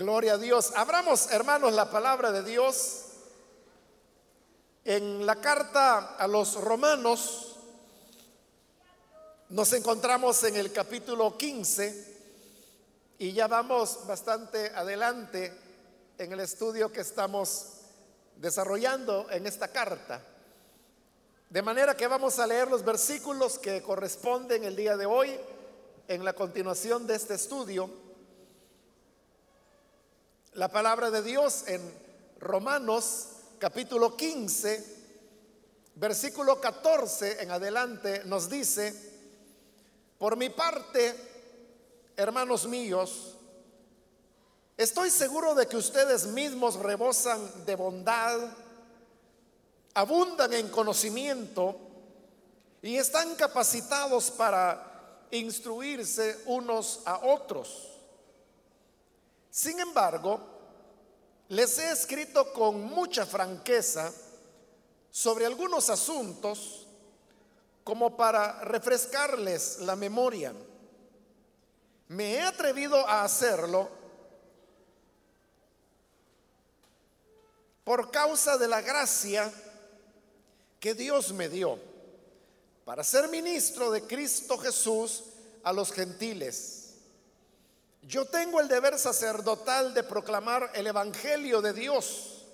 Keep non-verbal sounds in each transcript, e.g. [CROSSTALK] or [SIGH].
Gloria a Dios. Abramos, hermanos, la palabra de Dios en la carta a los romanos. Nos encontramos en el capítulo 15 y ya vamos bastante adelante en el estudio que estamos desarrollando en esta carta. De manera que vamos a leer los versículos que corresponden el día de hoy en la continuación de este estudio. La palabra de Dios en Romanos capítulo 15, versículo 14 en adelante nos dice, por mi parte, hermanos míos, estoy seguro de que ustedes mismos rebosan de bondad, abundan en conocimiento y están capacitados para instruirse unos a otros. Sin embargo, les he escrito con mucha franqueza sobre algunos asuntos como para refrescarles la memoria. Me he atrevido a hacerlo por causa de la gracia que Dios me dio para ser ministro de Cristo Jesús a los gentiles. Yo tengo el deber sacerdotal de proclamar el Evangelio de Dios,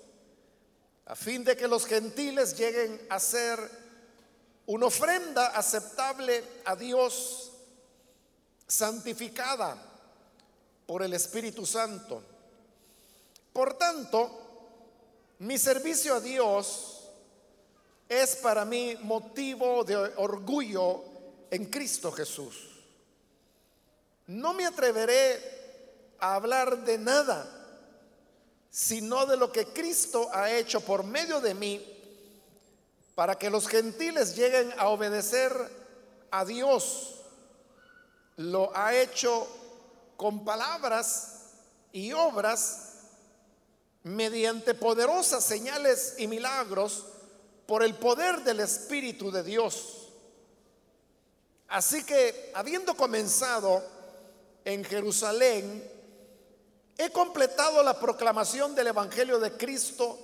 a fin de que los gentiles lleguen a ser una ofrenda aceptable a Dios, santificada por el Espíritu Santo. Por tanto, mi servicio a Dios es para mí motivo de orgullo en Cristo Jesús. No me atreveré a hablar de nada, sino de lo que Cristo ha hecho por medio de mí para que los gentiles lleguen a obedecer a Dios. Lo ha hecho con palabras y obras mediante poderosas señales y milagros por el poder del Espíritu de Dios. Así que, habiendo comenzado en Jerusalén, he completado la proclamación del Evangelio de Cristo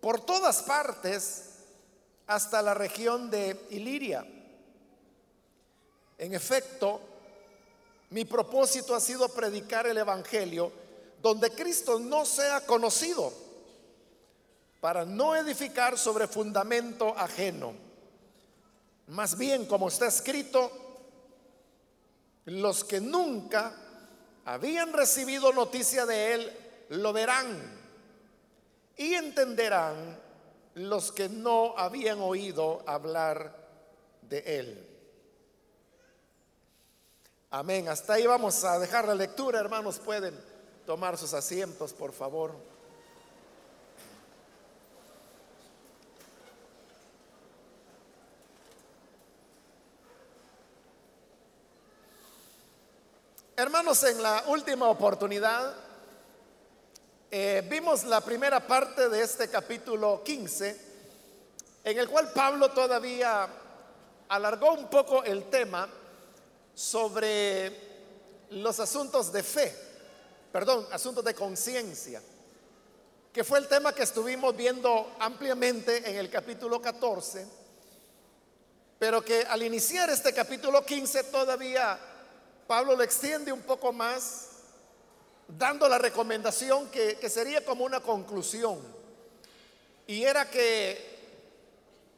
por todas partes hasta la región de Iliria. En efecto, mi propósito ha sido predicar el Evangelio donde Cristo no sea conocido, para no edificar sobre fundamento ajeno. Más bien, como está escrito, los que nunca habían recibido noticia de Él lo verán y entenderán los que no habían oído hablar de Él. Amén. Hasta ahí vamos a dejar la lectura, hermanos. Pueden tomar sus asientos, por favor. Hermanos, en la última oportunidad eh, vimos la primera parte de este capítulo 15, en el cual Pablo todavía alargó un poco el tema sobre los asuntos de fe perdón, asuntos de conciencia, que fue el tema que estuvimos viendo ampliamente en el capítulo 14, pero que al iniciar este capítulo 15 todavía Pablo lo extiende un poco más, dando la recomendación que, que sería como una conclusión, y era que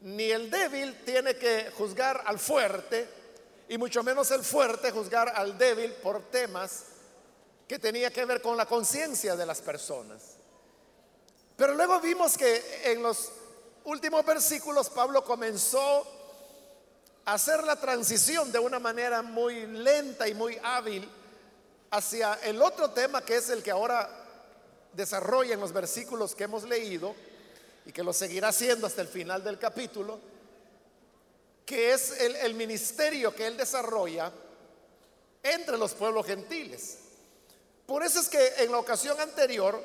ni el débil tiene que juzgar al fuerte, y mucho menos el fuerte juzgar al débil por temas que tenía que ver con la conciencia de las personas. Pero luego vimos que en los últimos versículos Pablo comenzó hacer la transición de una manera muy lenta y muy hábil hacia el otro tema que es el que ahora desarrolla en los versículos que hemos leído y que lo seguirá haciendo hasta el final del capítulo, que es el, ministerio que él desarrolla entre los pueblos gentiles. Por eso es que en la ocasión anterior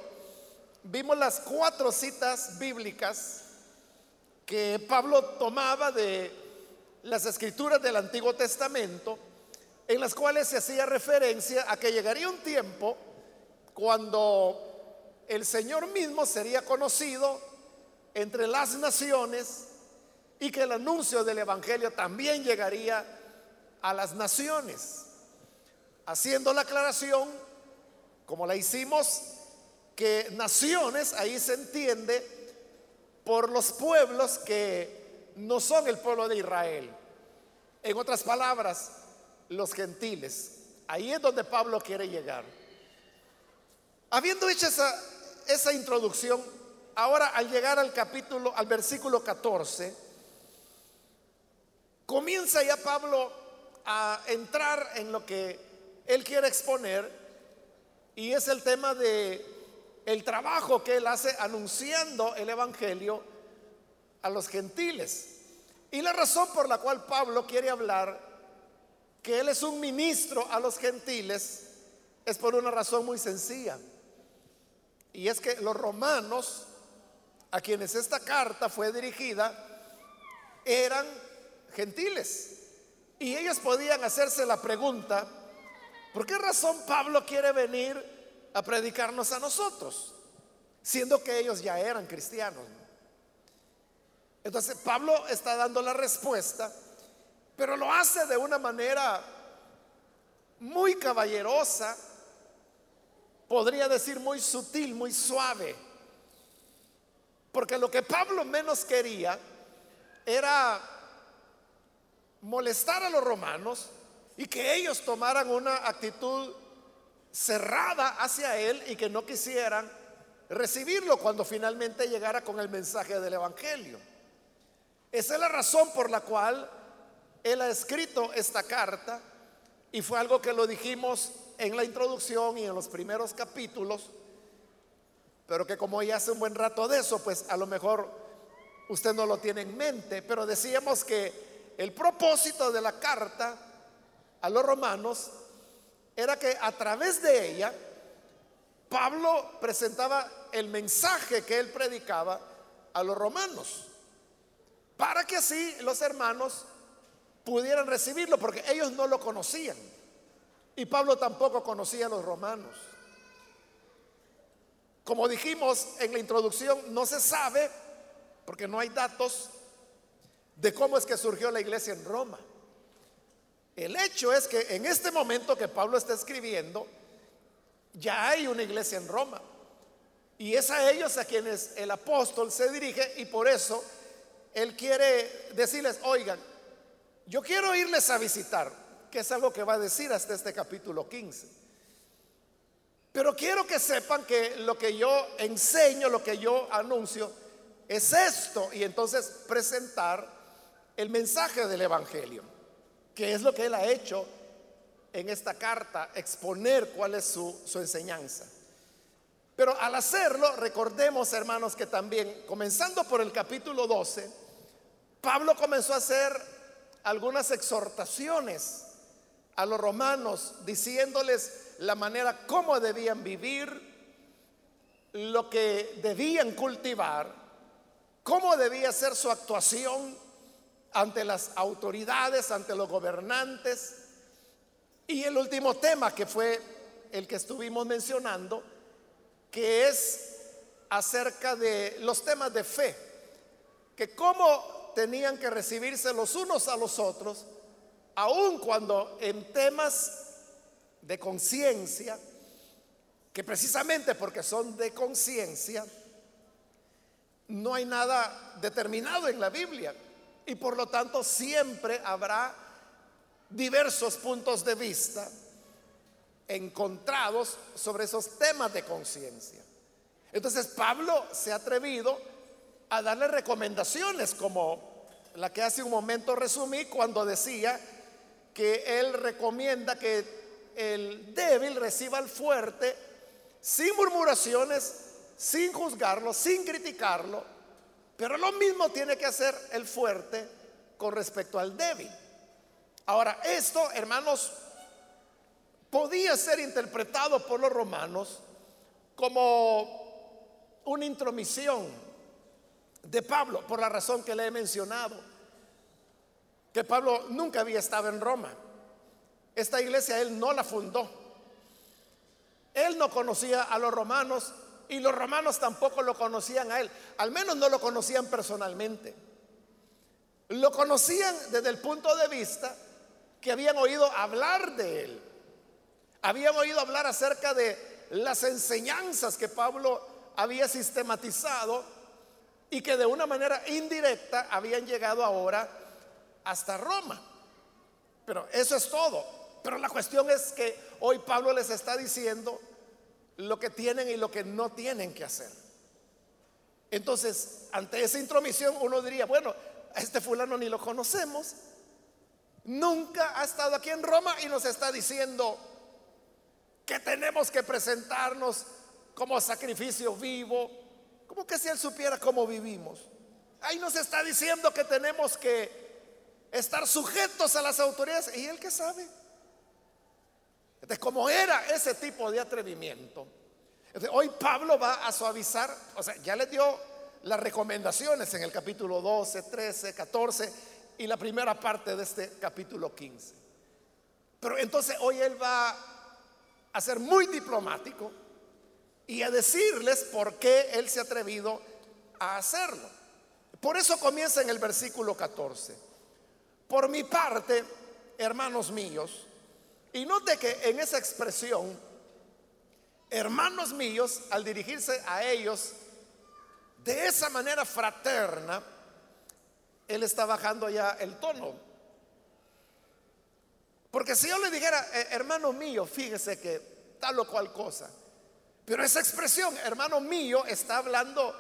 vimos las cuatro citas bíblicas que Pablo tomaba de las escrituras del Antiguo Testamento, en las cuales se hacía referencia a que llegaría un tiempo cuando el Señor mismo sería conocido entre las naciones y que el anuncio del Evangelio también llegaría a las naciones, haciendo la aclaración, como la hicimos, que naciones ahí se entiende por los pueblos que no son el pueblo de Israel. En otras palabras, los gentiles. Ahí es donde Pablo quiere llegar. Habiendo hecho esa, esa introducción, ahora al llegar al capítulo, al versículo 14, comienza ya Pablo a entrar en lo que él quiere exponer y es el tema de el trabajo que él hace anunciando el evangelio a los gentiles. Y la razón por la cual Pablo quiere hablar que él es un ministro a los gentiles es por una razón muy sencilla. Y es que los romanos, a quienes esta carta fue dirigida, eran gentiles. Y ellos podían hacerse la pregunta, ¿por qué razón Pablo quiere venir a predicarnos a nosotros? Siendo que ellos ya eran cristianos. Entonces Pablo está dando la respuesta, pero lo hace de una manera muy caballerosa, podría decir muy sutil, muy suave. Porque lo que Pablo menos quería era molestar a los romanos y que ellos tomaran una actitud cerrada hacia él y que no quisieran recibirlo cuando finalmente llegara con el mensaje del Evangelio. Esa es la razón por la cual él ha escrito esta carta y fue algo que lo dijimos en la introducción y en los primeros capítulos, pero que como ya hace un buen rato de eso, pues a lo mejor usted no lo tiene en mente, pero decíamos que el propósito de la carta a los romanos era que a través de ella Pablo presentaba el mensaje que él predicaba a los romanos, para que así los hermanos pudieran recibirlo, porque ellos no lo conocían. Y Pablo tampoco conocía a los romanos. Como dijimos en la introducción, no se sabe, porque no hay datos, de cómo es que surgió la iglesia en Roma. El hecho es que en este momento que Pablo está escribiendo, ya hay una iglesia en Roma. Y es a ellos a quienes el apóstol se dirige y por eso él quiere decirles, oigan, yo quiero irles a visitar que es algo que va a decir hasta este capítulo 15. Pero quiero que sepan que lo que yo enseño, lo que yo anuncio, es esto. Y entonces presentar el mensaje del Evangelio, que es lo que él ha hecho en esta carta, exponer cuál es su, su enseñanza. Pero al hacerlo, recordemos hermanos que también, comenzando por el capítulo 12, Pablo comenzó a hacer algunas exhortaciones a los romanos diciéndoles la manera como debían vivir, lo que debían cultivar, cómo debía ser su actuación ante las autoridades, ante los gobernantes. Y el último tema que fue el que estuvimos mencionando, que es acerca de los temas de fe, que cómo tenían que recibirse los unos a los otros aun cuando en temas de conciencia, que precisamente porque son de conciencia, no hay nada determinado en la Biblia y por lo tanto siempre habrá diversos puntos de vista encontrados sobre esos temas de conciencia. Entonces Pablo se ha atrevido a darle recomendaciones como la que hace un momento resumí cuando decía que él recomienda que el débil reciba al fuerte sin murmuraciones, sin juzgarlo, sin criticarlo, pero lo mismo tiene que hacer el fuerte con respecto al débil. Ahora, esto, hermanos, podía ser interpretado por los romanos como una intromisión de Pablo, por la razón que le he mencionado que Pablo nunca había estado en Roma. Esta iglesia él no la fundó. Él no conocía a los romanos y los romanos tampoco lo conocían a él. Al menos no lo conocían personalmente. Lo conocían desde el punto de vista que habían oído hablar de él. Habían oído hablar acerca de las enseñanzas que Pablo había sistematizado y que de una manera indirecta habían llegado ahora hasta Roma. Pero eso es todo. Pero la cuestión es que hoy Pablo les está diciendo lo que tienen y lo que no tienen que hacer. Entonces, ante esa intromisión uno diría, bueno, a este fulano ni lo conocemos, nunca ha estado aquí en Roma y nos está diciendo que tenemos que presentarnos como sacrificio vivo, como que si él supiera cómo vivimos. Ahí nos está diciendo que tenemos que estar sujetos a las autoridades. ¿Y él que sabe? Entonces, como era ese tipo de atrevimiento, hoy Pablo va a suavizar, o sea, ya le dio las recomendaciones en el capítulo 12, 13, 14 y la primera parte de este capítulo 15. Pero entonces hoy él va a ser muy diplomático y a decirles por qué él se ha atrevido a hacerlo. Por eso comienza en el versículo 14. Por mi parte, hermanos míos, y note que en esa expresión, hermanos míos, al dirigirse a ellos de esa manera fraterna, él está bajando ya el tono. Porque si yo le dijera, eh, hermano mío, fíjese que tal o cual cosa, pero esa expresión, hermano mío, está hablando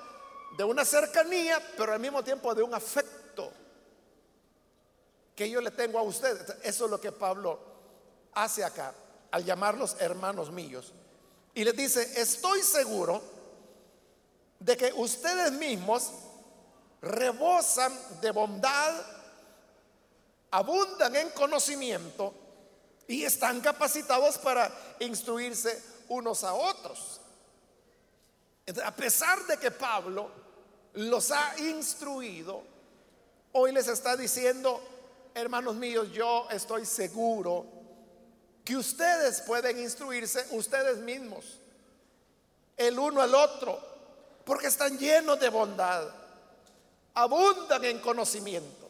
de una cercanía, pero al mismo tiempo de un afecto que yo le tengo a usted. Eso es lo que Pablo hace acá, al llamarlos hermanos míos. Y les dice, estoy seguro de que ustedes mismos rebosan de bondad, abundan en conocimiento y están capacitados para instruirse unos a otros. A pesar de que Pablo los ha instruido, hoy les está diciendo, hermanos míos, yo estoy seguro que ustedes pueden instruirse ustedes mismos, el uno al otro, porque están llenos de bondad, abundan en conocimiento.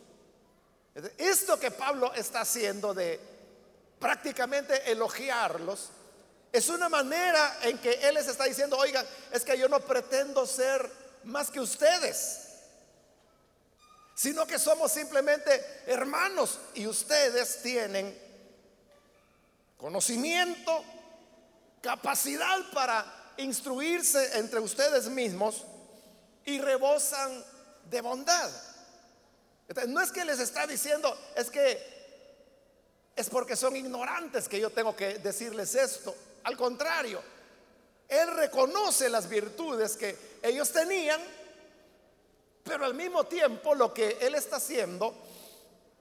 Esto que Pablo está haciendo de prácticamente elogiarlos, es una manera en que Él les está diciendo, oigan, es que yo no pretendo ser más que ustedes, sino que somos simplemente hermanos y ustedes tienen conocimiento, capacidad para instruirse entre ustedes mismos y rebosan de bondad. no es que les está diciendo, es que es porque son ignorantes que yo tengo que decirles esto. Al contrario, Él reconoce las virtudes que ellos tenían, pero al mismo tiempo lo que Él está haciendo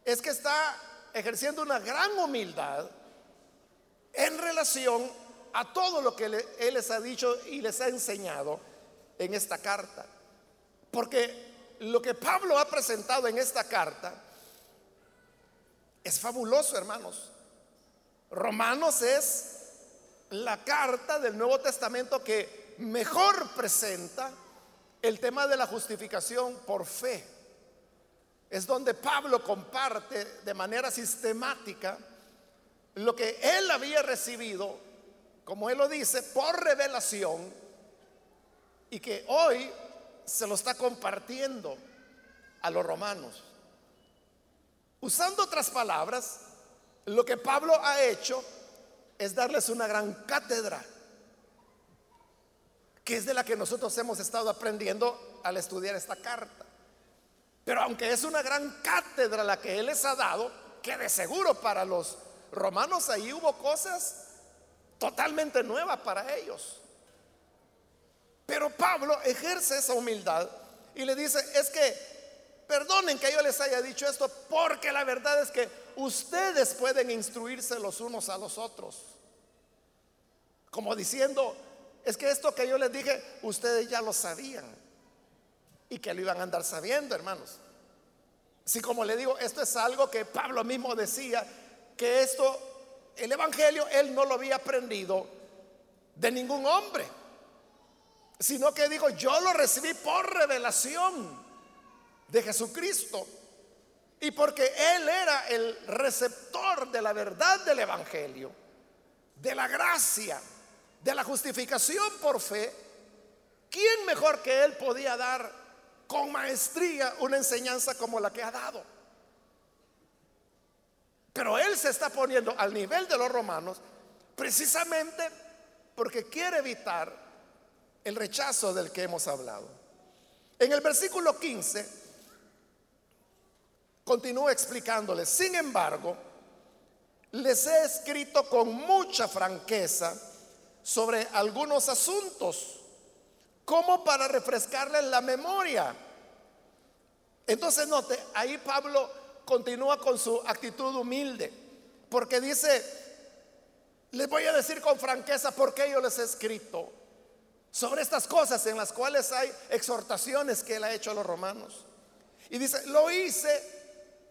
es que está ejerciendo una gran humildad en relación a todo lo que Él les ha dicho y les ha enseñado en esta carta. Porque lo que Pablo ha presentado en esta carta es fabuloso, hermanos. Romanos es la carta del Nuevo Testamento que mejor presenta el tema de la justificación por fe. Es donde Pablo comparte de manera sistemática lo que él había recibido, como él lo dice, por revelación, y que hoy se lo está compartiendo a los romanos. Usando otras palabras, lo que Pablo ha hecho es darles una gran cátedra, que es de la que nosotros hemos estado aprendiendo al estudiar esta carta. Pero aunque es una gran cátedra la que Él les ha dado, que de seguro para los romanos ahí hubo cosas totalmente nuevas para ellos. Pero Pablo ejerce esa humildad y le dice, es que perdonen que yo les haya dicho esto, porque la verdad es que ustedes pueden instruirse los unos a los otros. Como diciendo, es que esto que yo les dije, ustedes ya lo sabían y que lo iban a andar sabiendo, hermanos. Si como le digo, esto es algo que Pablo mismo decía, que esto, el Evangelio, él no lo había aprendido de ningún hombre, sino que dijo, yo lo recibí por revelación de Jesucristo. Y porque Él era el receptor de la verdad del Evangelio, de la gracia, de la justificación por fe, ¿quién mejor que Él podía dar con maestría una enseñanza como la que ha dado? Pero Él se está poniendo al nivel de los romanos precisamente porque quiere evitar el rechazo del que hemos hablado. En el versículo 15 continúa explicándoles, sin embargo, les he escrito con mucha franqueza sobre algunos asuntos, como para refrescarles la memoria. Entonces note, ahí Pablo continúa con su actitud humilde, porque dice, les voy a decir con franqueza por qué yo les he escrito sobre estas cosas en las cuales hay exhortaciones que él ha hecho a los romanos. Y dice, lo hice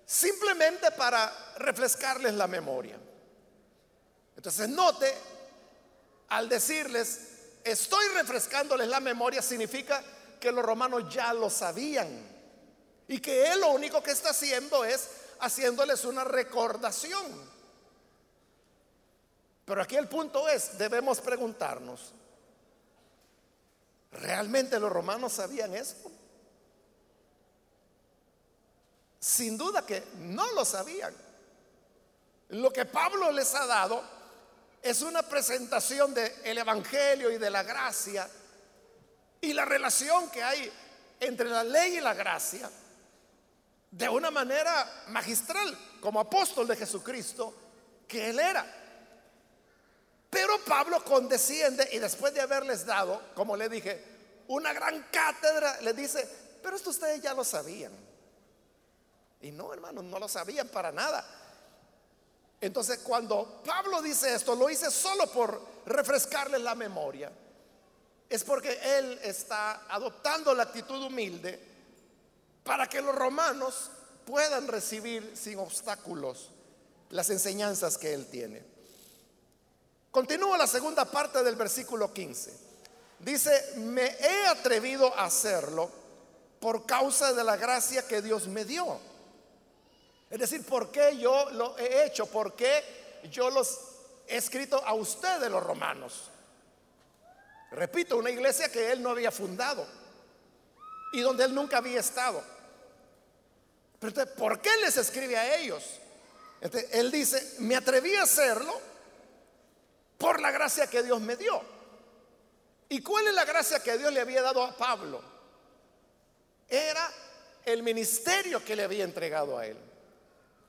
simplemente para refrescarles la memoria. Entonces note, al decirles, estoy refrescándoles la memoria, significa que los romanos ya lo sabían. Y que él lo único que está haciendo es haciéndoles una recordación. Pero aquí el punto es, debemos preguntarnos, ¿realmente los romanos sabían esto? Sin duda que no lo sabían. Lo que Pablo les ha dado es una presentación del Evangelio y de la gracia y la relación que hay entre la ley y la gracia de una manera magistral, como apóstol de Jesucristo, que él era. Pero Pablo condesciende y después de haberles dado, como le dije, una gran cátedra, le dice, pero esto ustedes ya lo sabían. Y no, hermanos, no lo sabían para nada. Entonces, cuando Pablo dice esto, lo hice solo por refrescarles la memoria. Es porque él está adoptando la actitud humilde para que los romanos puedan recibir sin obstáculos las enseñanzas que él tiene. Continúa la segunda parte del versículo 15. Dice, me he atrevido a hacerlo por causa de la gracia que Dios me dio es decir, ¿por qué yo lo he hecho? ¿Por qué yo los he escrito a ustedes los romanos? Repito, una iglesia que él no había fundado y donde él nunca había estado. Pero entonces, ¿por qué les escribe a ellos? él dice, me atreví a hacerlo por la gracia que Dios me dio. ¿Y cuál es la gracia que Dios le había dado a Pablo? Era el ministerio que le había entregado a él.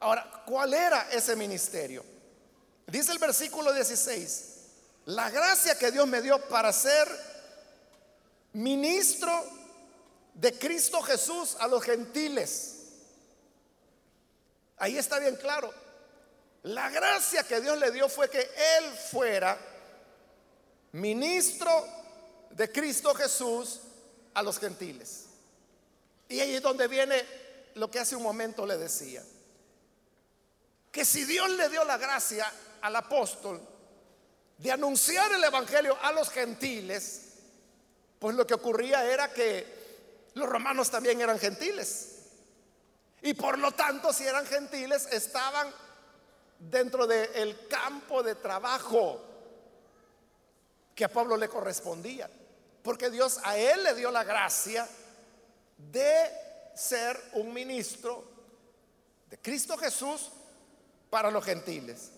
Ahora, ¿cuál era ese ministerio? Dice el versículo 16, la gracia que Dios me dio para ser ministro de Cristo Jesús a los gentiles. Ahí está bien claro. La gracia que Dios le dio fue que Él fuera ministro de Cristo Jesús a los gentiles. Y ahí es donde viene lo que hace un momento le decía que si Dios le dio la gracia al apóstol de anunciar el Evangelio a los gentiles, pues lo que ocurría era que los romanos también eran gentiles. Y por lo tanto, si eran gentiles, estaban dentro del campo de trabajo que a Pablo le correspondía. Porque Dios a él le dio la gracia de ser un ministro de Cristo Jesús para los gentiles.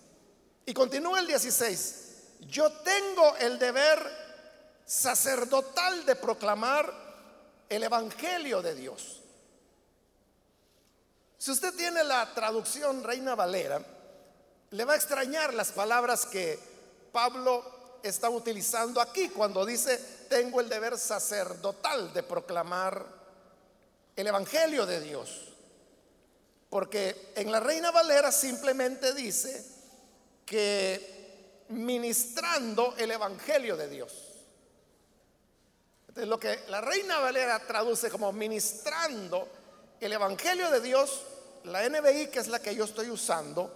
Y continúa el 16. Yo tengo el deber sacerdotal de proclamar el Evangelio de Dios. Si usted tiene la traducción Reina Valera, le va a extrañar las palabras que Pablo está utilizando aquí cuando dice, tengo el deber sacerdotal de proclamar el Evangelio de Dios. Porque en la Reina Valera simplemente dice que ministrando el Evangelio de Dios. Entonces lo que la Reina Valera traduce como ministrando el Evangelio de Dios, la NBI, que es la que yo estoy usando,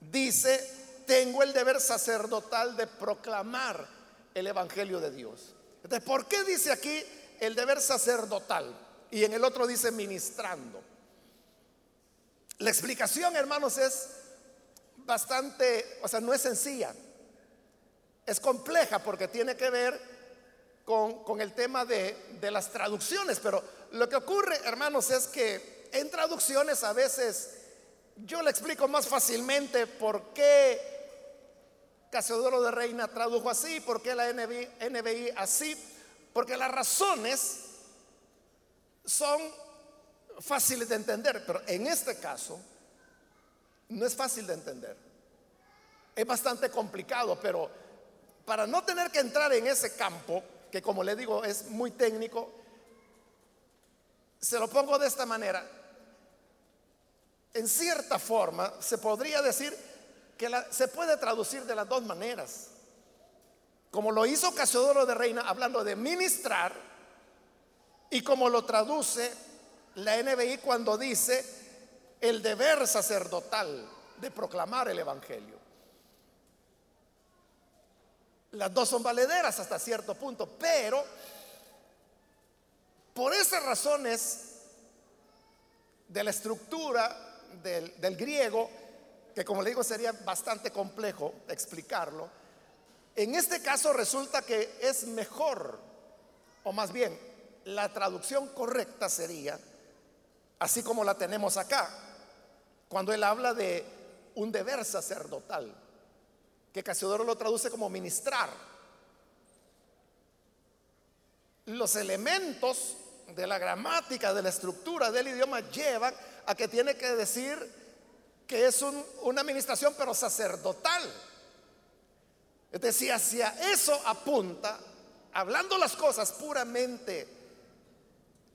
dice, tengo el deber sacerdotal de proclamar el Evangelio de Dios. Entonces, ¿por qué dice aquí el deber sacerdotal? Y en el otro dice ministrando. La explicación, hermanos, es bastante, o sea, no es sencilla. Es compleja porque tiene que ver con, el tema de, de las traducciones. Pero lo que ocurre, hermanos, es que en traducciones a veces yo le explico más fácilmente por qué Casiodoro de Reina tradujo así, por qué la NBI así, porque las razones son fáciles de entender, pero en este caso no es fácil de entender. Es bastante complicado, pero para no tener que entrar en ese campo, que como le digo es muy técnico, se lo pongo de esta manera. En cierta forma se podría decir que se puede traducir de las dos maneras. Como lo hizo Casiodoro de Reina hablando de ministrar y como lo traduce la NBI cuando dice el deber sacerdotal de proclamar el Evangelio. Las dos son valederas hasta cierto punto, pero por esas razones de la estructura del, del griego, que como le digo sería bastante complejo explicarlo, en este caso resulta que es mejor, o más bien, la traducción correcta sería, así como la tenemos acá, cuando él habla de un deber sacerdotal, que Casiodoro lo traduce como ministrar. Los elementos de la gramática, de la estructura del idioma llevan a que tiene que decir que es una administración pero sacerdotal. Es decir, hacia eso apunta, hablando las cosas puramente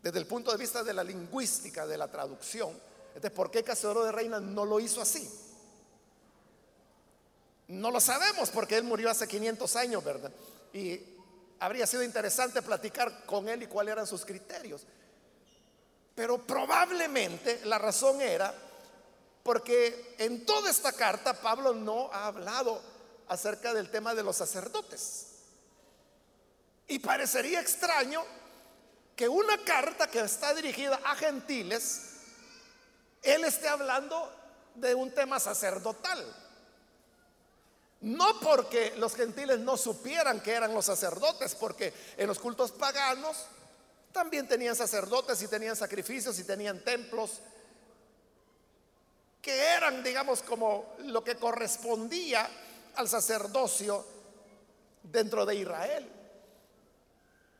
desde el punto de vista de la lingüística, de la traducción. Entonces, ¿por qué Casadoro de Reina no lo hizo así? No lo sabemos porque él murió hace 500 años, ¿verdad? Y habría sido interesante platicar con él y cuáles eran sus criterios. Pero probablemente la razón era porque en toda esta carta Pablo no ha hablado acerca del tema de los sacerdotes. Y parecería extraño que una carta que está dirigida a gentiles, él esté hablando de un tema sacerdotal. No porque los gentiles no supieran que eran los sacerdotes, porque en los cultos paganos también tenían sacerdotes y tenían sacrificios y tenían templos que eran, digamos, como lo que correspondía al sacerdocio dentro de Israel.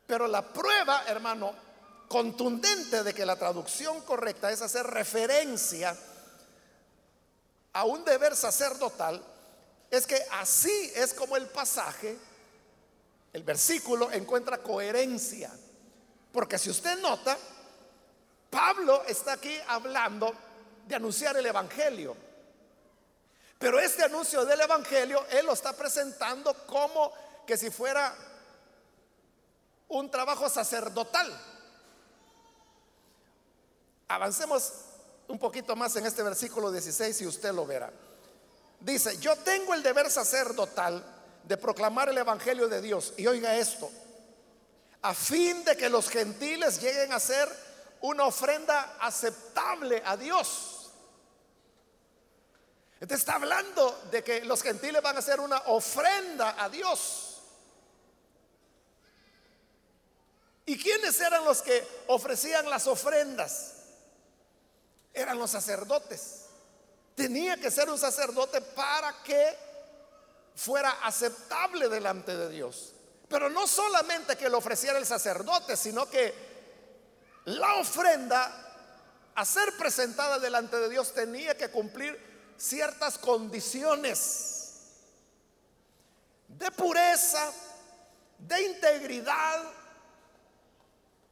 Pero la prueba, hermano, contundente de que la traducción correcta es hacer referencia a un deber sacerdotal, es que así es como el pasaje, el versículo encuentra coherencia. Porque si usted nota, Pablo está aquí hablando de anunciar el Evangelio. Pero este anuncio del Evangelio, Él lo está presentando como que si fuera un trabajo sacerdotal. Avancemos un poquito más en este versículo 16 y usted lo verá. Dice, yo tengo el deber sacerdotal de proclamar el Evangelio de Dios. Y oiga esto, a fin de que los gentiles lleguen a ser una ofrenda aceptable a Dios. Entonces está hablando de que los gentiles van a hacer una ofrenda a Dios. ¿Y quiénes eran los que ofrecían las ofrendas? Eran los sacerdotes. Tenía que ser un sacerdote para que fuera aceptable delante de Dios. Pero no solamente que lo ofreciera el sacerdote, sino que la ofrenda a ser presentada delante de Dios tenía que cumplir ciertas condiciones de pureza, de integridad,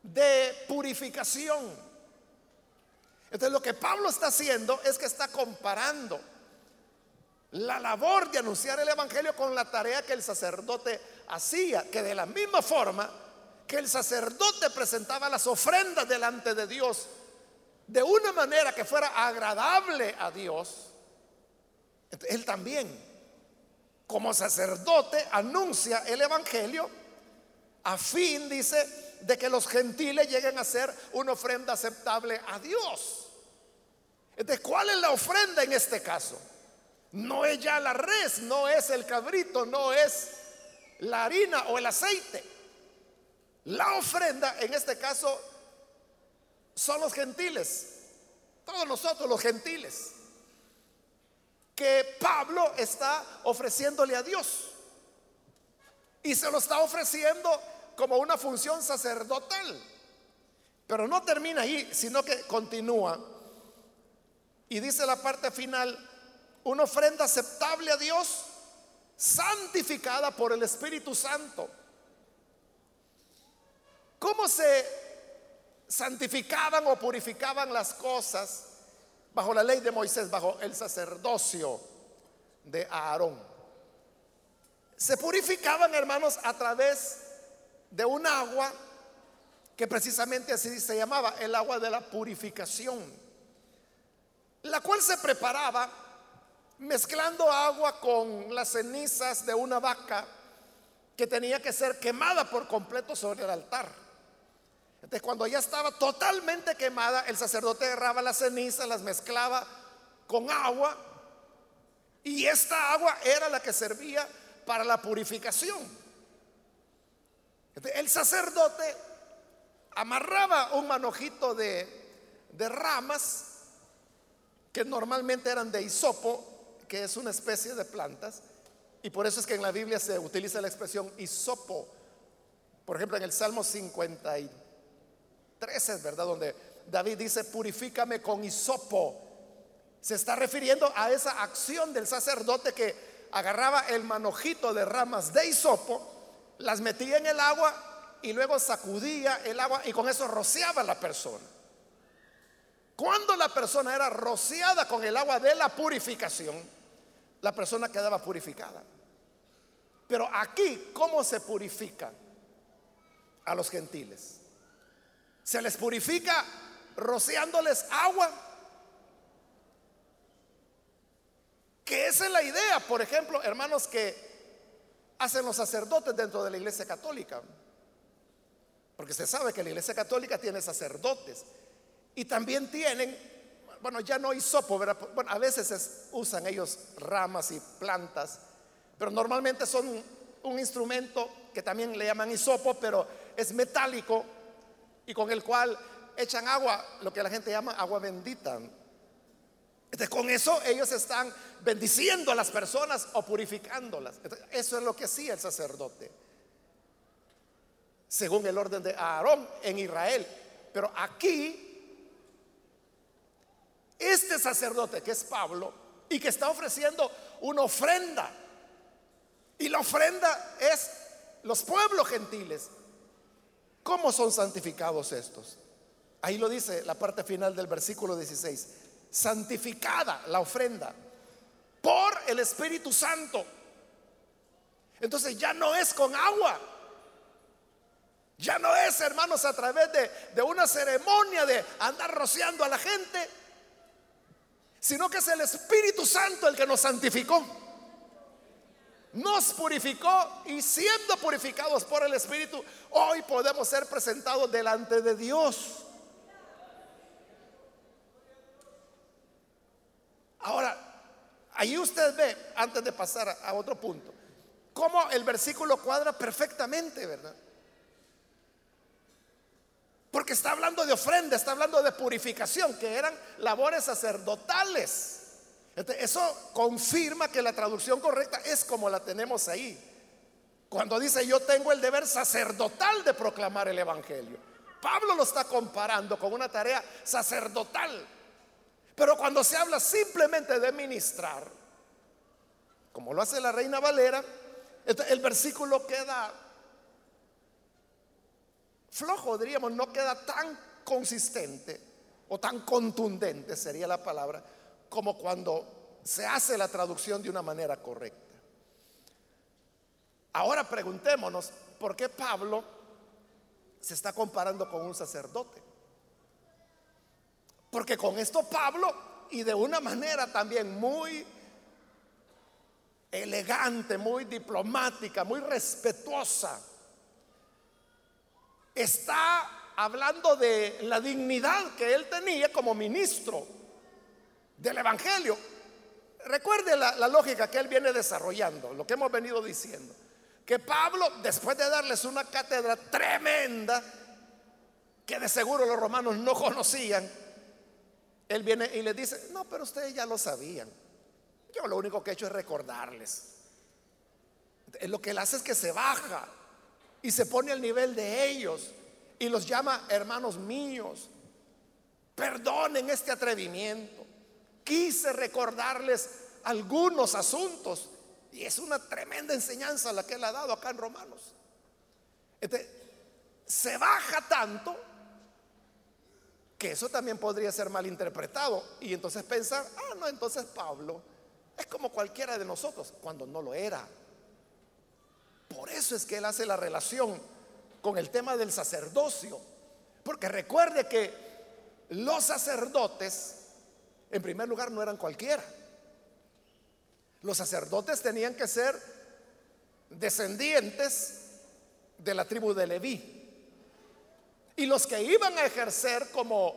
de purificación. Entonces lo que Pablo está haciendo es que está comparando la labor de anunciar el Evangelio con la tarea que el sacerdote hacía, que de la misma forma que el sacerdote presentaba las ofrendas delante de Dios de una manera que fuera agradable a Dios, él también como sacerdote anuncia el Evangelio a fin, dice, de que los gentiles lleguen a ser una ofrenda aceptable a Dios. Entonces, ¿cuál es la ofrenda en este caso? No es ya la res, no es el cabrito, no es la harina o el aceite. La ofrenda en este caso son los gentiles, todos nosotros los gentiles, que Pablo está ofreciéndole a Dios. Y se lo está ofreciendo como una función sacerdotal. Pero no termina ahí, sino que continúa. Y dice la parte final, una ofrenda aceptable a Dios, santificada por el Espíritu Santo. ¿Cómo se santificaban o purificaban las cosas bajo la ley de Moisés, bajo el sacerdocio de Aarón? Se purificaban, hermanos, a través de un agua que precisamente así se llamaba, el agua de la purificación, la cual se preparaba mezclando agua con las cenizas de una vaca que tenía que ser quemada por completo sobre el altar. Entonces cuando ya estaba totalmente quemada, el sacerdote agarraba las cenizas, las mezclaba con agua y esta agua era la que servía para la purificación. El sacerdote amarraba un manojito de, ramas que normalmente eran de hisopo, que es una especie de plantas, y por eso es que en la Biblia se utiliza la expresión hisopo. Por ejemplo, en el Salmo 53 13, ¿verdad? Donde David dice, purifícame con hisopo. Se está refiriendo a esa acción del sacerdote que agarraba el manojito de ramas de hisopo, las metía en el agua y luego sacudía el agua y con eso rociaba a la persona. Cuando la persona era rociada con el agua de la purificación, la persona quedaba purificada. Pero aquí, ¿cómo se purifica a los gentiles? Se les purifica rociándoles agua. Que esa es la idea, por ejemplo, hermanos, que hacen los sacerdotes dentro de la iglesia católica. Porque se sabe que la iglesia católica tiene sacerdotes. Y también tienen, bueno, ya no hay sopo, ¿verdad? Bueno, a veces usan ellos ramas y plantas, pero normalmente son un instrumento que también le llaman hisopo, pero es metálico y con el cual echan agua, lo que la gente llama agua bendita. Entonces, con eso ellos están bendiciendo a las personas o purificándolas. eso es lo que hacía el sacerdote, según el orden de Aarón en Israel. Pero aquí, este sacerdote que es Pablo y que está ofreciendo una ofrenda, y la ofrenda es los pueblos gentiles, ¿Cómo son santificados estos? Ahí lo dice la parte final del versículo 16. Santificada la ofrenda por el Espíritu Santo. Entonces ya no es con agua. Ya no es, hermanos, a través de, de una ceremonia de andar rociando a la gente, sino que es el Espíritu Santo el que nos santificó nos purificó y siendo purificados por el Espíritu, hoy podemos ser presentados delante de Dios. Ahora, ahí usted ve, antes de pasar a otro punto, cómo el versículo cuadra perfectamente, ¿verdad? Porque está hablando de ofrenda, está hablando de purificación, que eran labores sacerdotales. Eso confirma que la traducción correcta es como la tenemos ahí. Cuando dice yo tengo el deber sacerdotal de proclamar el Evangelio. Pablo lo está comparando con una tarea sacerdotal. Pero cuando se habla simplemente de ministrar, como lo hace la reina Valera, el versículo queda flojo, diríamos, no queda tan consistente o tan contundente, sería la palabra, como cuando se hace la traducción de una manera correcta. Ahora preguntémonos, ¿por qué Pablo se está comparando con un sacerdote? Porque con esto Pablo, y de una manera también muy elegante, muy diplomática, muy respetuosa, está hablando de la dignidad que él tenía como ministro del Evangelio. Recuerde la, la, lógica que él viene desarrollando, lo que hemos venido diciendo. Que Pablo, después de darles una cátedra tremenda, que de seguro los romanos no conocían, él viene y les dice, no, pero ustedes ya lo sabían. Yo lo único que he hecho es recordarles. Lo que él hace es que se baja y se pone al nivel de ellos y los llama hermanos míos. Perdonen este atrevimiento. Quise recordarles algunos asuntos y es una tremenda enseñanza la que él ha dado acá en Romanos. Este, se baja tanto que eso también podría ser mal interpretado y entonces pensar, ah, no, entonces Pablo es como cualquiera de nosotros, cuando no lo era. Por eso es que él hace la relación con el tema del sacerdocio. Porque recuerde que los sacerdotes, en primer lugar, no eran cualquiera. Los sacerdotes tenían que ser descendientes de la tribu de Leví. Y los que iban a ejercer como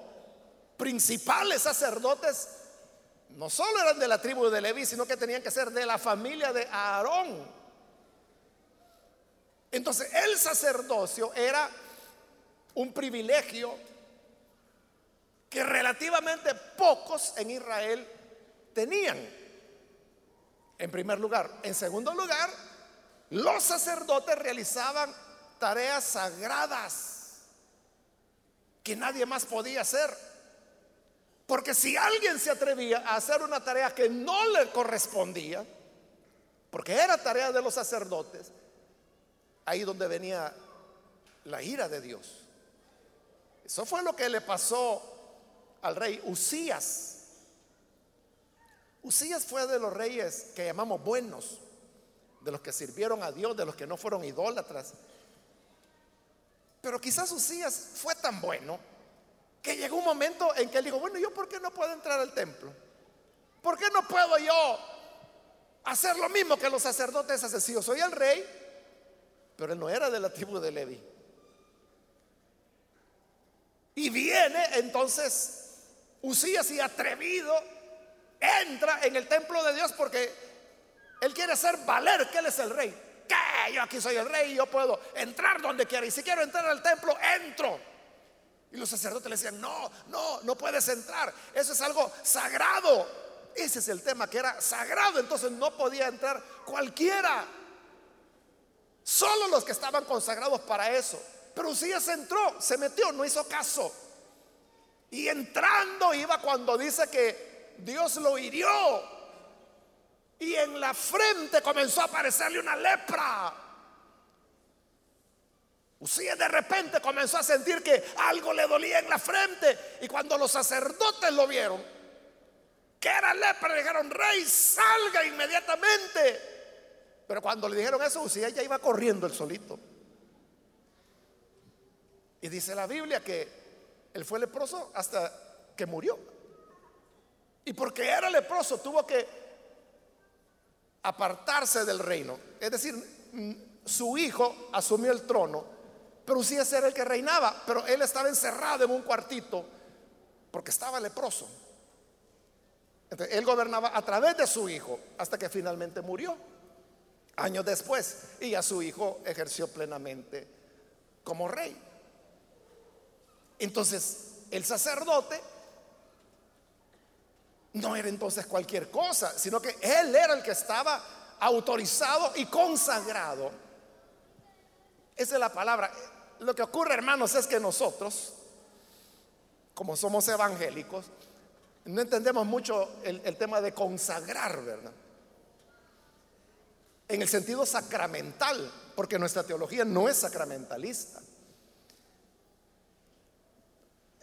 principales sacerdotes no solo eran de la tribu de Leví, sino que tenían que ser de la familia de Aarón. Entonces el sacerdocio era un privilegio que relativamente pocos en Israel tenían. En primer lugar. En segundo lugar, los sacerdotes realizaban tareas sagradas que nadie más podía hacer. Porque si alguien se atrevía a hacer una tarea que no le correspondía, porque era tarea de los sacerdotes, ahí donde venía la ira de Dios. Eso fue lo que le pasó al rey Usías. Usías fue de los reyes que llamamos buenos, de los que sirvieron a Dios, de los que no fueron idólatras. Pero quizás Usías fue tan bueno que llegó un momento en que él dijo, bueno, ¿yo por qué no puedo entrar al templo? ¿Por qué no puedo yo hacer lo mismo que los sacerdotes hacen? soy el rey, pero él no era de la tribu de Levi. Y viene entonces Usías y atrevido entra en el templo de Dios porque él quiere hacer valer que él es el rey. Que yo aquí soy el rey, yo puedo entrar donde quiera. Y si quiero entrar al templo, entro. Y los sacerdotes le decían, no, no, no puedes entrar. Eso es algo sagrado. Ese es el tema, que era sagrado. Entonces no podía entrar cualquiera. Solo los que estaban consagrados para eso. Pero Usías entró, se metió, no hizo caso. Y entrando iba cuando dice que Dios lo hirió. Y en la frente comenzó a aparecerle una lepra. Usías de repente comenzó a sentir que algo le dolía en la frente. Y cuando los sacerdotes lo vieron, que era lepra, le dijeron, rey, salga inmediatamente. Pero cuando le dijeron eso, Usías ya iba corriendo el solito. Y dice la Biblia que él fue leproso hasta que murió. Y porque era leproso, tuvo que apartarse del reino. Es decir, mm, su hijo asumió el trono, pero Usías era el que reinaba, pero él estaba encerrado en un cuartito porque estaba leproso. Entonces, él gobernaba a través de su hijo hasta que finalmente murió años después, y a su hijo ejerció plenamente como rey. Entonces, el sacerdote no era entonces cualquier cosa, sino que él era el que estaba autorizado y consagrado. Esa es la palabra. Lo que ocurre, hermanos, es que nosotros, como somos evangélicos, no entendemos mucho el, tema de consagrar, ¿verdad? en el sentido sacramental, porque nuestra teología no es sacramentalista.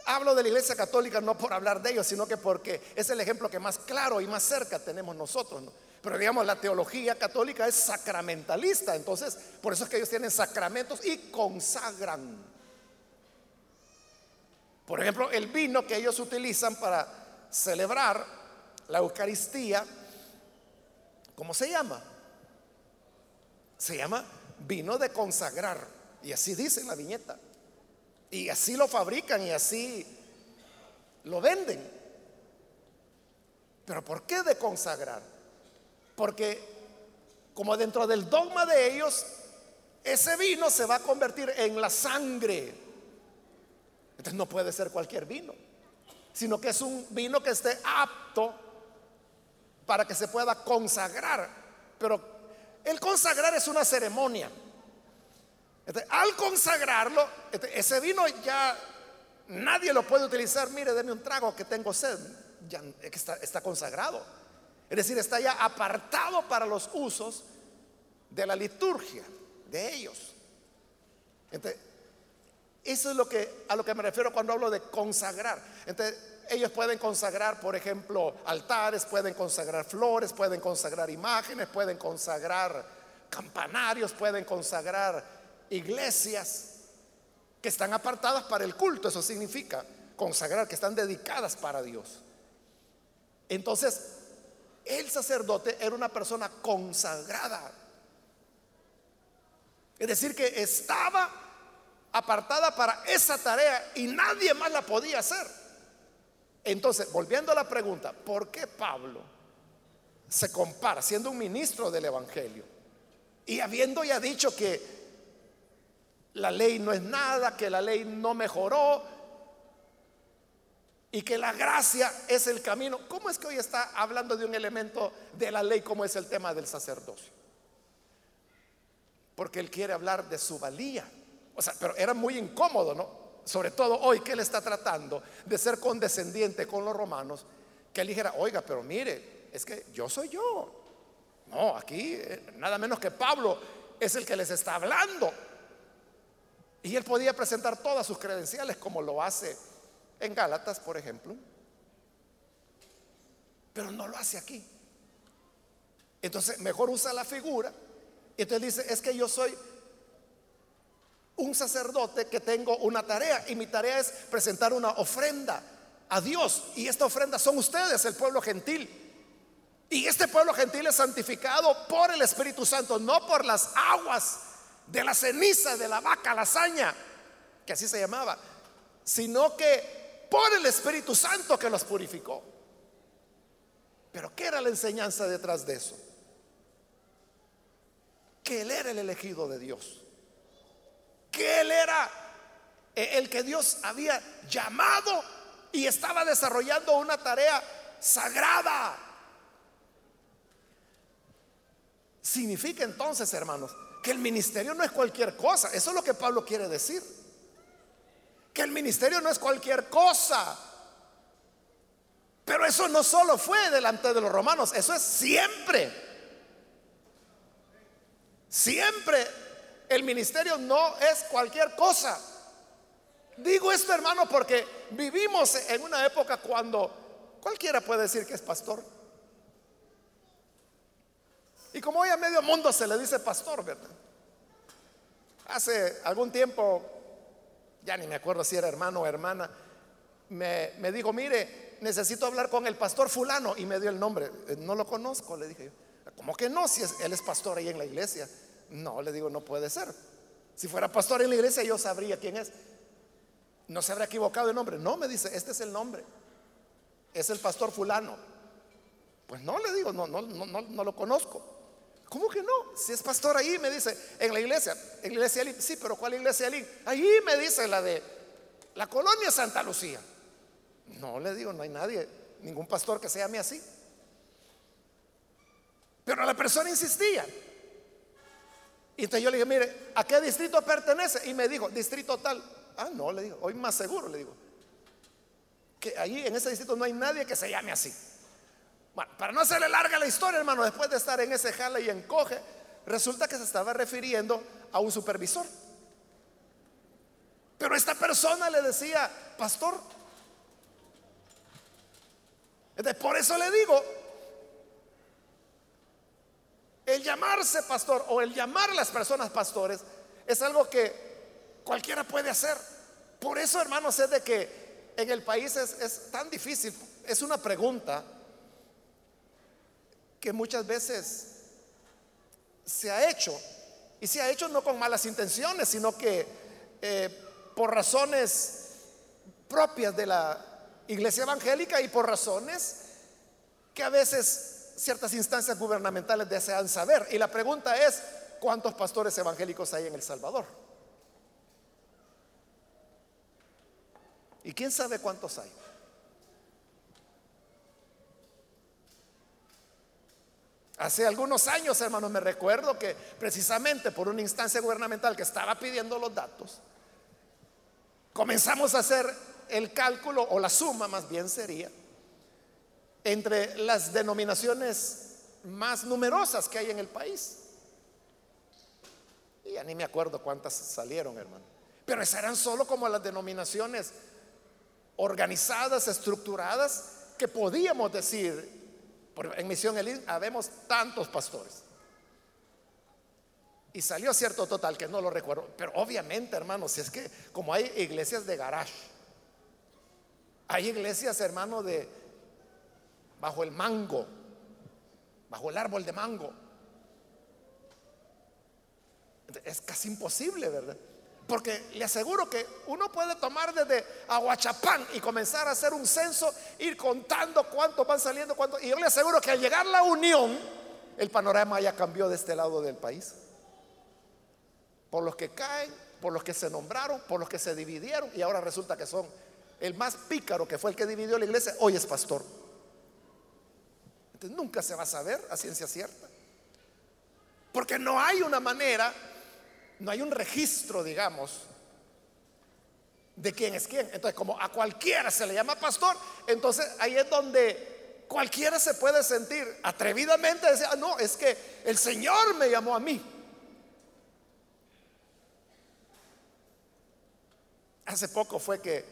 Hablo de la Iglesia Católica no por hablar de ellos, sino que porque es el ejemplo que más claro y más cerca tenemos nosotros. Pero digamos, la teología católica es sacramentalista, entonces por eso es que ellos tienen sacramentos y consagran. Por ejemplo, el vino que ellos utilizan para celebrar la Eucaristía, ¿cómo se llama? Se llama vino de consagrar. Y así dice la viñeta. Y así lo fabrican y así lo venden. Pero ¿por qué de consagrar? Porque como dentro del dogma de ellos, ese vino se va a convertir en la sangre. Entonces no puede ser cualquier vino, sino que es un vino que esté apto para que se pueda consagrar. Pero el consagrar es una ceremonia. Al consagrarlo, ese vino ya nadie lo puede utilizar. Mire, denme un trago que tengo sed. Ya está, está consagrado. Es decir, está ya apartado para los usos de la liturgia de ellos. Entonces, eso es lo que a lo que me refiero cuando hablo de consagrar. Entonces, ellos pueden consagrar, por ejemplo, altares, pueden consagrar flores, pueden consagrar imágenes, pueden consagrar campanarios, pueden consagrar iglesias que están apartadas para el culto. Eso significa consagrar, que están dedicadas para Dios. Entonces, el sacerdote era una persona consagrada. Es decir, que estaba apartada para esa tarea y nadie más la podía hacer. Entonces, volviendo a la pregunta, ¿por qué Pablo se compara siendo un ministro del Evangelio y habiendo ya dicho que la ley no es nada, que la ley no mejoró, y que la gracia es el camino. ¿Cómo es que hoy está hablando de un elemento de la ley como es el tema del sacerdocio? Porque él quiere hablar de su valía. O sea, pero era muy incómodo, ¿no? Sobre todo hoy que él está tratando de ser condescendiente con los romanos, que él dijera, oiga, pero mire, es que yo soy yo. No, aquí eh, nada menos que Pablo es el que les está hablando. Y él podía presentar todas sus credenciales como lo hace en Gálatas, por ejemplo, pero no lo hace aquí. Entonces, mejor usa la figura. Y entonces dice, es que yo soy un sacerdote que tengo una tarea y mi tarea es presentar una ofrenda a Dios. Y esta ofrenda son ustedes, el pueblo gentil. Y este pueblo gentil es santificado por el Espíritu Santo, no por las aguas de la ceniza de la vaca, la hazaña, que así se llamaba, sino que por el Espíritu Santo que los purificó. Pero ¿qué era la enseñanza detrás de eso? Que Él era el elegido de Dios. Que Él era el que Dios había llamado y estaba desarrollando una tarea sagrada. Significa entonces, hermanos, que el ministerio no es cualquier cosa. Eso es lo que Pablo quiere decir que el ministerio no es cualquier cosa. Pero eso no solo fue delante de los romanos, eso es siempre. Siempre el ministerio no es cualquier cosa. Digo esto, hermano, porque vivimos en una época cuando cualquiera puede decir que es pastor. Y como hoy a medio mundo se le dice pastor, ¿verdad? Hace algún tiempo ya ni me acuerdo si era hermano o hermana, me, dijo, mire, necesito hablar con el pastor fulano y me dio el nombre. Eh, no lo conozco, le dije yo. ¿Cómo que no? Si él es pastor ahí en la iglesia. No, le digo, no puede ser. Si fuera pastor en la iglesia yo sabría quién es. No se habrá equivocado el nombre. No, me dice, este es el nombre. Es el pastor fulano. Pues no, le digo, no, no, no, no, lo conozco. ¿Cómo que no? Si es pastor ahí, me dice, en la iglesia, en la iglesia Alín, sí, pero ¿cuál iglesia Alín? Ahí me dice la de la colonia Santa Lucía. No le digo, no hay nadie, ningún pastor que se llame así. Pero la persona insistía. Entonces yo le dije, mire, ¿a qué distrito pertenece? Y me dijo, distrito tal. Ah, no, le digo, hoy más seguro, le digo. Que allí en ese distrito no hay nadie que se llame así. Para no hacerle larga la historia, hermano, después de estar en ese jala y encoge, resulta que se estaba refiriendo a un supervisor. Pero esta persona le decía, pastor, por eso le digo, el llamarse pastor o el llamar a las personas pastores es algo que cualquiera puede hacer. Por eso, hermanos, es de que en el país es, es tan difícil. Es una pregunta que muchas veces se ha hecho Y se ha hecho no con malas intenciones, sino que eh, por razones propias de la iglesia evangélica y por razones que a veces ciertas instancias gubernamentales desean saber. Y la pregunta es, ¿cuántos pastores evangélicos hay en El Salvador? ¿Y quién sabe cuántos hay? Hace algunos años, hermanos, me recuerdo que precisamente por una instancia gubernamental que estaba pidiendo los datos, comenzamos a hacer el cálculo, o la suma más bien sería, entre las denominaciones más numerosas que hay en el país. Y ya ni me acuerdo cuántas salieron, hermano. Pero esas eran solo como las denominaciones organizadas, estructuradas, que podíamos decir en Misión Elín habemos tantos pastores. Y salió cierto total que no lo recuerdo. Pero obviamente, hermanos, si es que como hay iglesias de garage, hay iglesias, hermano, de bajo el mango, bajo el árbol de mango. Es casi imposible, ¿verdad? Porque le aseguro que uno puede tomar desde Aguachapán y comenzar a hacer un censo, ir contando cuántos van saliendo, cuántos. Y yo le aseguro que al llegar la unión, el panorama ya cambió de este lado del país. Por los que caen, por los que se nombraron, por los que se dividieron, y ahora resulta que son el más pícaro que fue el que dividió la iglesia, hoy es pastor. Entonces nunca se va a saber a ciencia cierta. Porque no hay una manera no hay un registro, digamos, de quién es quién. Entonces, como a cualquiera se le llama pastor, entonces ahí es donde cualquiera se puede sentir atrevidamente decir, ah, no, es que el Señor me llamó a mí. Hace poco fue que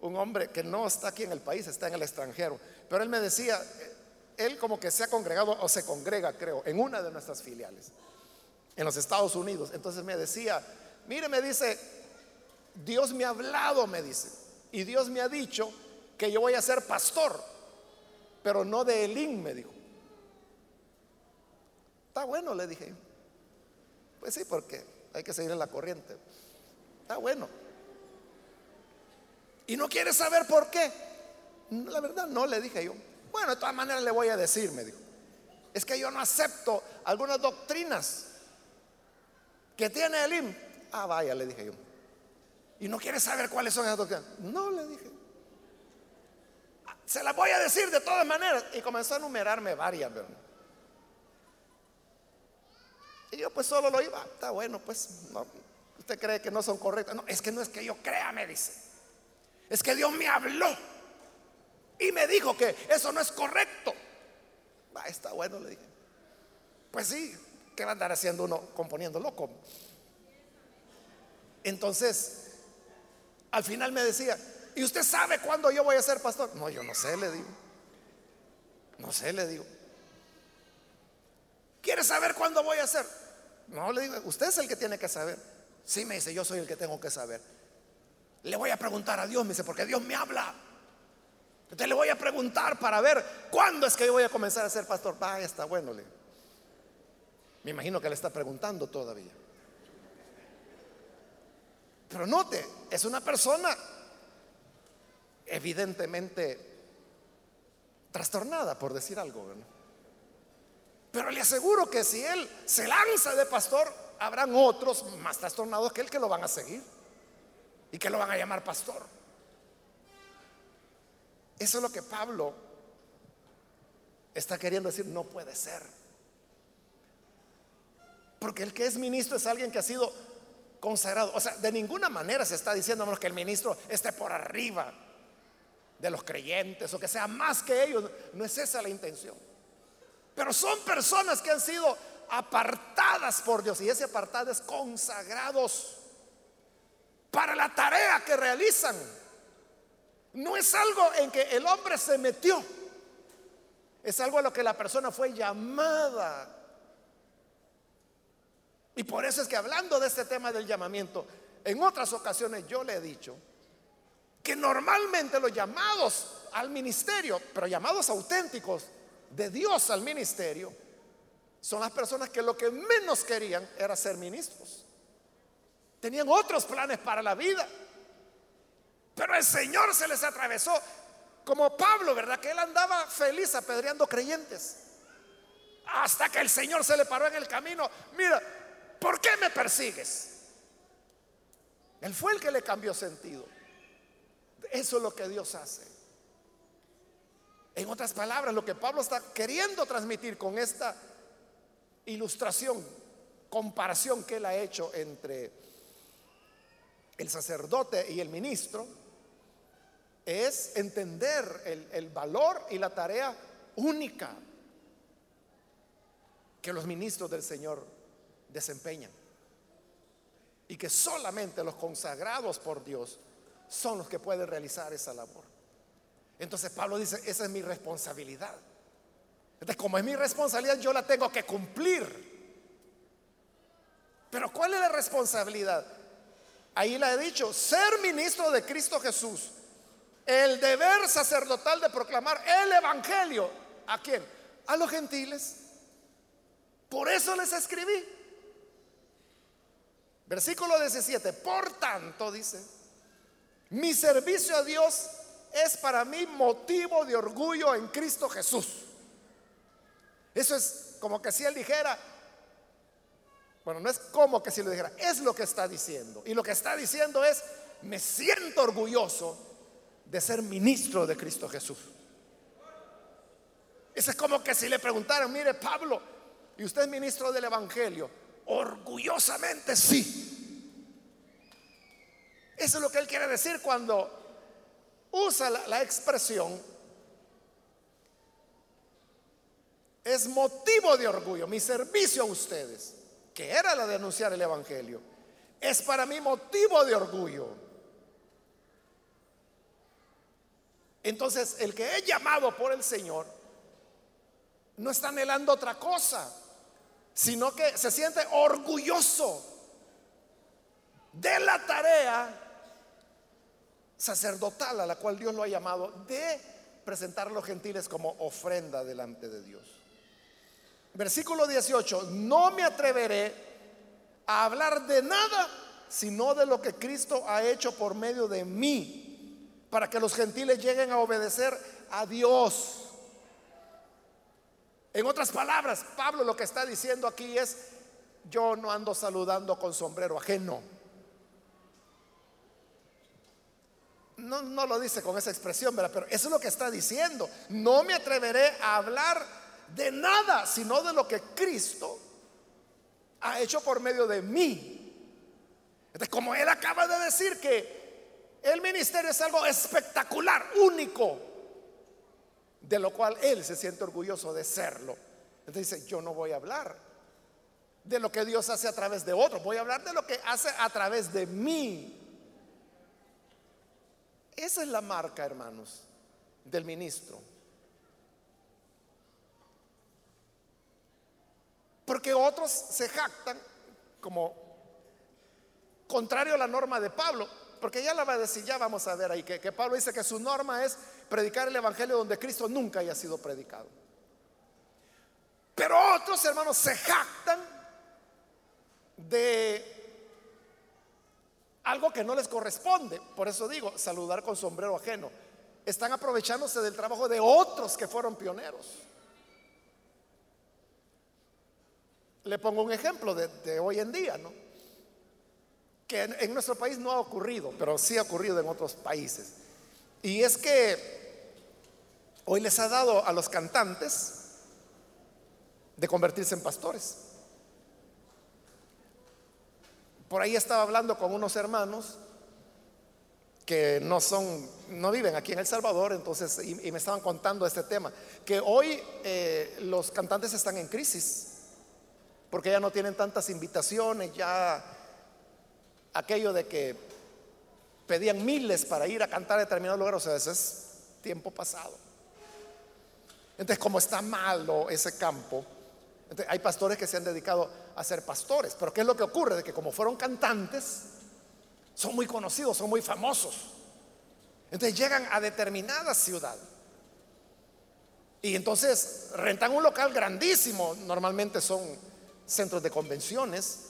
un hombre que no está aquí en el país, está en el extranjero, pero él me decía, él como que se ha congregado o se congrega, creo, en una de nuestras filiales en los Estados Unidos. Entonces me decía, mire, me dice, Dios me ha hablado, me dice, y Dios me ha dicho que yo voy a ser pastor, pero no de Elín, me dijo. Está bueno, le dije. Pues sí, porque hay que seguir en la corriente. Está bueno. ¿Y no quiere saber por qué? La verdad no, le dije yo. Bueno, de todas maneras le voy a decir, me dijo. Es que yo no acepto algunas doctrinas que tiene Elim. Ah, vaya, le dije yo. ¿Y no quiere saber cuáles son esas doctrinas? No, le dije. Se las voy a decir de todas maneras. Y comenzó a numerarme varias, ¿verdad? Y yo pues solo lo iba. Está bueno, pues no, usted cree que no son correctas. No, es que no es que yo crea, me dice. Es que Dios me habló y me dijo que eso no es correcto. Va, está bueno, le dije. Pues sí, ¿Qué va a andar haciendo uno componiendo loco? Entonces, al final me decía, ¿y usted sabe cuándo yo voy a ser pastor? No, yo no sé, le digo. No sé, le digo. ¿Quiere saber cuándo voy a ser? No, le digo, usted es el que tiene que saber. Sí, me dice, yo soy el que tengo que saber. Le voy a preguntar a Dios, me dice, porque Dios me habla. Entonces le voy a preguntar para ver cuándo es que yo voy a comenzar a ser pastor. Vaya, está bueno, le digo. Me imagino que le está preguntando todavía. Pero note, es una persona evidentemente trastornada, por decir algo. Pero le aseguro que si él se lanza de pastor, habrán otros más trastornados que él que lo van a seguir y que lo van a llamar pastor. Eso es lo que Pablo está queriendo decir, no puede ser. Porque el que es ministro es alguien que ha sido consagrado. O sea, de ninguna manera se está diciendo que el ministro esté por arriba de los creyentes o que sea más que ellos. No es esa la intención. Pero son personas que han sido apartadas por Dios y ese apartado es consagrados para la tarea que realizan. No es algo en que el hombre se metió. Es algo a lo que la persona fue llamada y por eso es que hablando de este tema del llamamiento, en otras ocasiones yo le he dicho que normalmente los llamados al ministerio, pero llamados auténticos de Dios al ministerio, son las personas que lo que menos querían era ser ministros. Tenían otros planes para la vida. Pero el Señor se les atravesó como Pablo, ¿verdad? Que él andaba feliz apedreando creyentes. Hasta que el Señor se le paró en el camino. Mira, ¿por qué me persigues? Él fue el que le cambió sentido. Eso es lo que Dios hace. En otras palabras, lo que Pablo está queriendo transmitir con esta ilustración, comparación que él ha hecho entre el sacerdote y el ministro, es entender el, el valor y la tarea única que los ministros del Señor desempeñan. Y que solamente los consagrados por Dios son los que pueden realizar esa labor. Entonces Pablo dice, esa es mi responsabilidad. Entonces, como es mi responsabilidad, yo la tengo que cumplir. Pero ¿cuál es la responsabilidad? Ahí la he dicho, ser ministro de Cristo Jesús. El deber sacerdotal de proclamar el Evangelio. ¿A quién? A los gentiles. Por eso les escribí. Versículo 17. Por tanto, dice, mi servicio a Dios es para mí motivo de orgullo en Cristo Jesús. Eso es como que si él dijera, bueno, no es como que si lo dijera, es lo que está diciendo. Y lo que está diciendo es, me siento orgulloso de ser ministro de Cristo Jesús. Eso es como que si le preguntaran, mire Pablo, ¿y usted es ministro del Evangelio? Orgullosamente sí. Eso es lo que él quiere decir cuando usa la, expresión, es motivo de orgullo, mi servicio a ustedes, que era la de anunciar el Evangelio, es para mí motivo de orgullo. Entonces, el que he llamado por el Señor no está anhelando otra cosa, sino que se siente orgulloso de la tarea sacerdotal a la cual Dios lo ha llamado de presentar a los gentiles como ofrenda delante de Dios. Versículo 18, no me atreveré a hablar de nada sino de lo que Cristo ha hecho por medio de mí, para que los gentiles lleguen a obedecer a Dios. En otras palabras, Pablo lo que está diciendo aquí es, yo no ando saludando con sombrero ajeno. no, no lo dice con esa expresión, pero eso es lo que está diciendo. No me atreveré a hablar de nada, sino de lo que Cristo ha hecho por medio de mí. Entonces, como él acaba de decir que el ministerio es algo espectacular, único, de lo cual él se siente orgulloso de serlo. Entonces dice, yo no voy a hablar de lo que Dios hace a través de otros, voy a hablar de lo que hace a través de mí. Esa es la marca, hermanos, del ministro. Porque otros se jactan como contrario a la norma de Pablo, porque ya la va a decir, ya vamos a ver ahí, que, que Pablo dice que su norma es predicar el Evangelio donde Cristo nunca haya sido predicado. Pero otros hermanos se jactan de algo que no les corresponde. Por eso digo, saludar con sombrero ajeno. Están aprovechándose del trabajo de otros que fueron pioneros. Le pongo un ejemplo de, hoy en día, ¿no? Que en, nuestro país no ha ocurrido, pero sí ha ocurrido en otros países. Y es que hoy les ha dado a los cantantes de convertirse en pastores. Por ahí estaba hablando con unos hermanos que no son, no viven aquí en El Salvador, entonces, y, me estaban contando este tema, que hoy eh, los cantantes están en crisis, porque ya no tienen tantas invitaciones, ya aquello de que pedían miles para ir a cantar a determinado lugar, o sea, ese es tiempo pasado. Entonces, como está malo ese campo, hay pastores que se han dedicado a ser pastores, pero ¿qué es lo que ocurre? De que como fueron cantantes, son muy conocidos, son muy famosos. Entonces llegan a determinada ciudad. Y entonces rentan un local grandísimo, normalmente son centros de convenciones,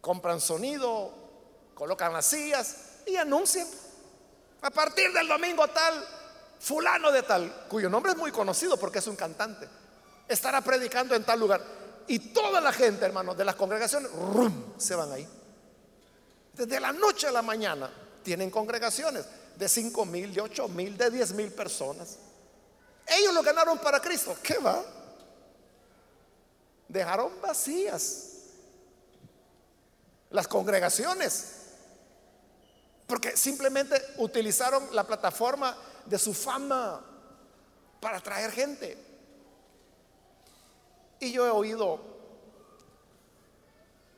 compran sonido, colocan las sillas y anuncian. A partir del domingo tal, fulano de tal, cuyo nombre es muy conocido porque es un cantante, estará predicando en tal lugar. Y toda la gente, hermanos, de las congregaciones, ¡rum! se van ahí. Desde la noche a la mañana tienen congregaciones de 5 mil, de 8 mil, de 10 mil personas. Ellos lo ganaron para Cristo. ¿Qué va? Dejaron vacías las congregaciones. Porque simplemente utilizaron la plataforma de su fama para atraer gente. Y yo he oído,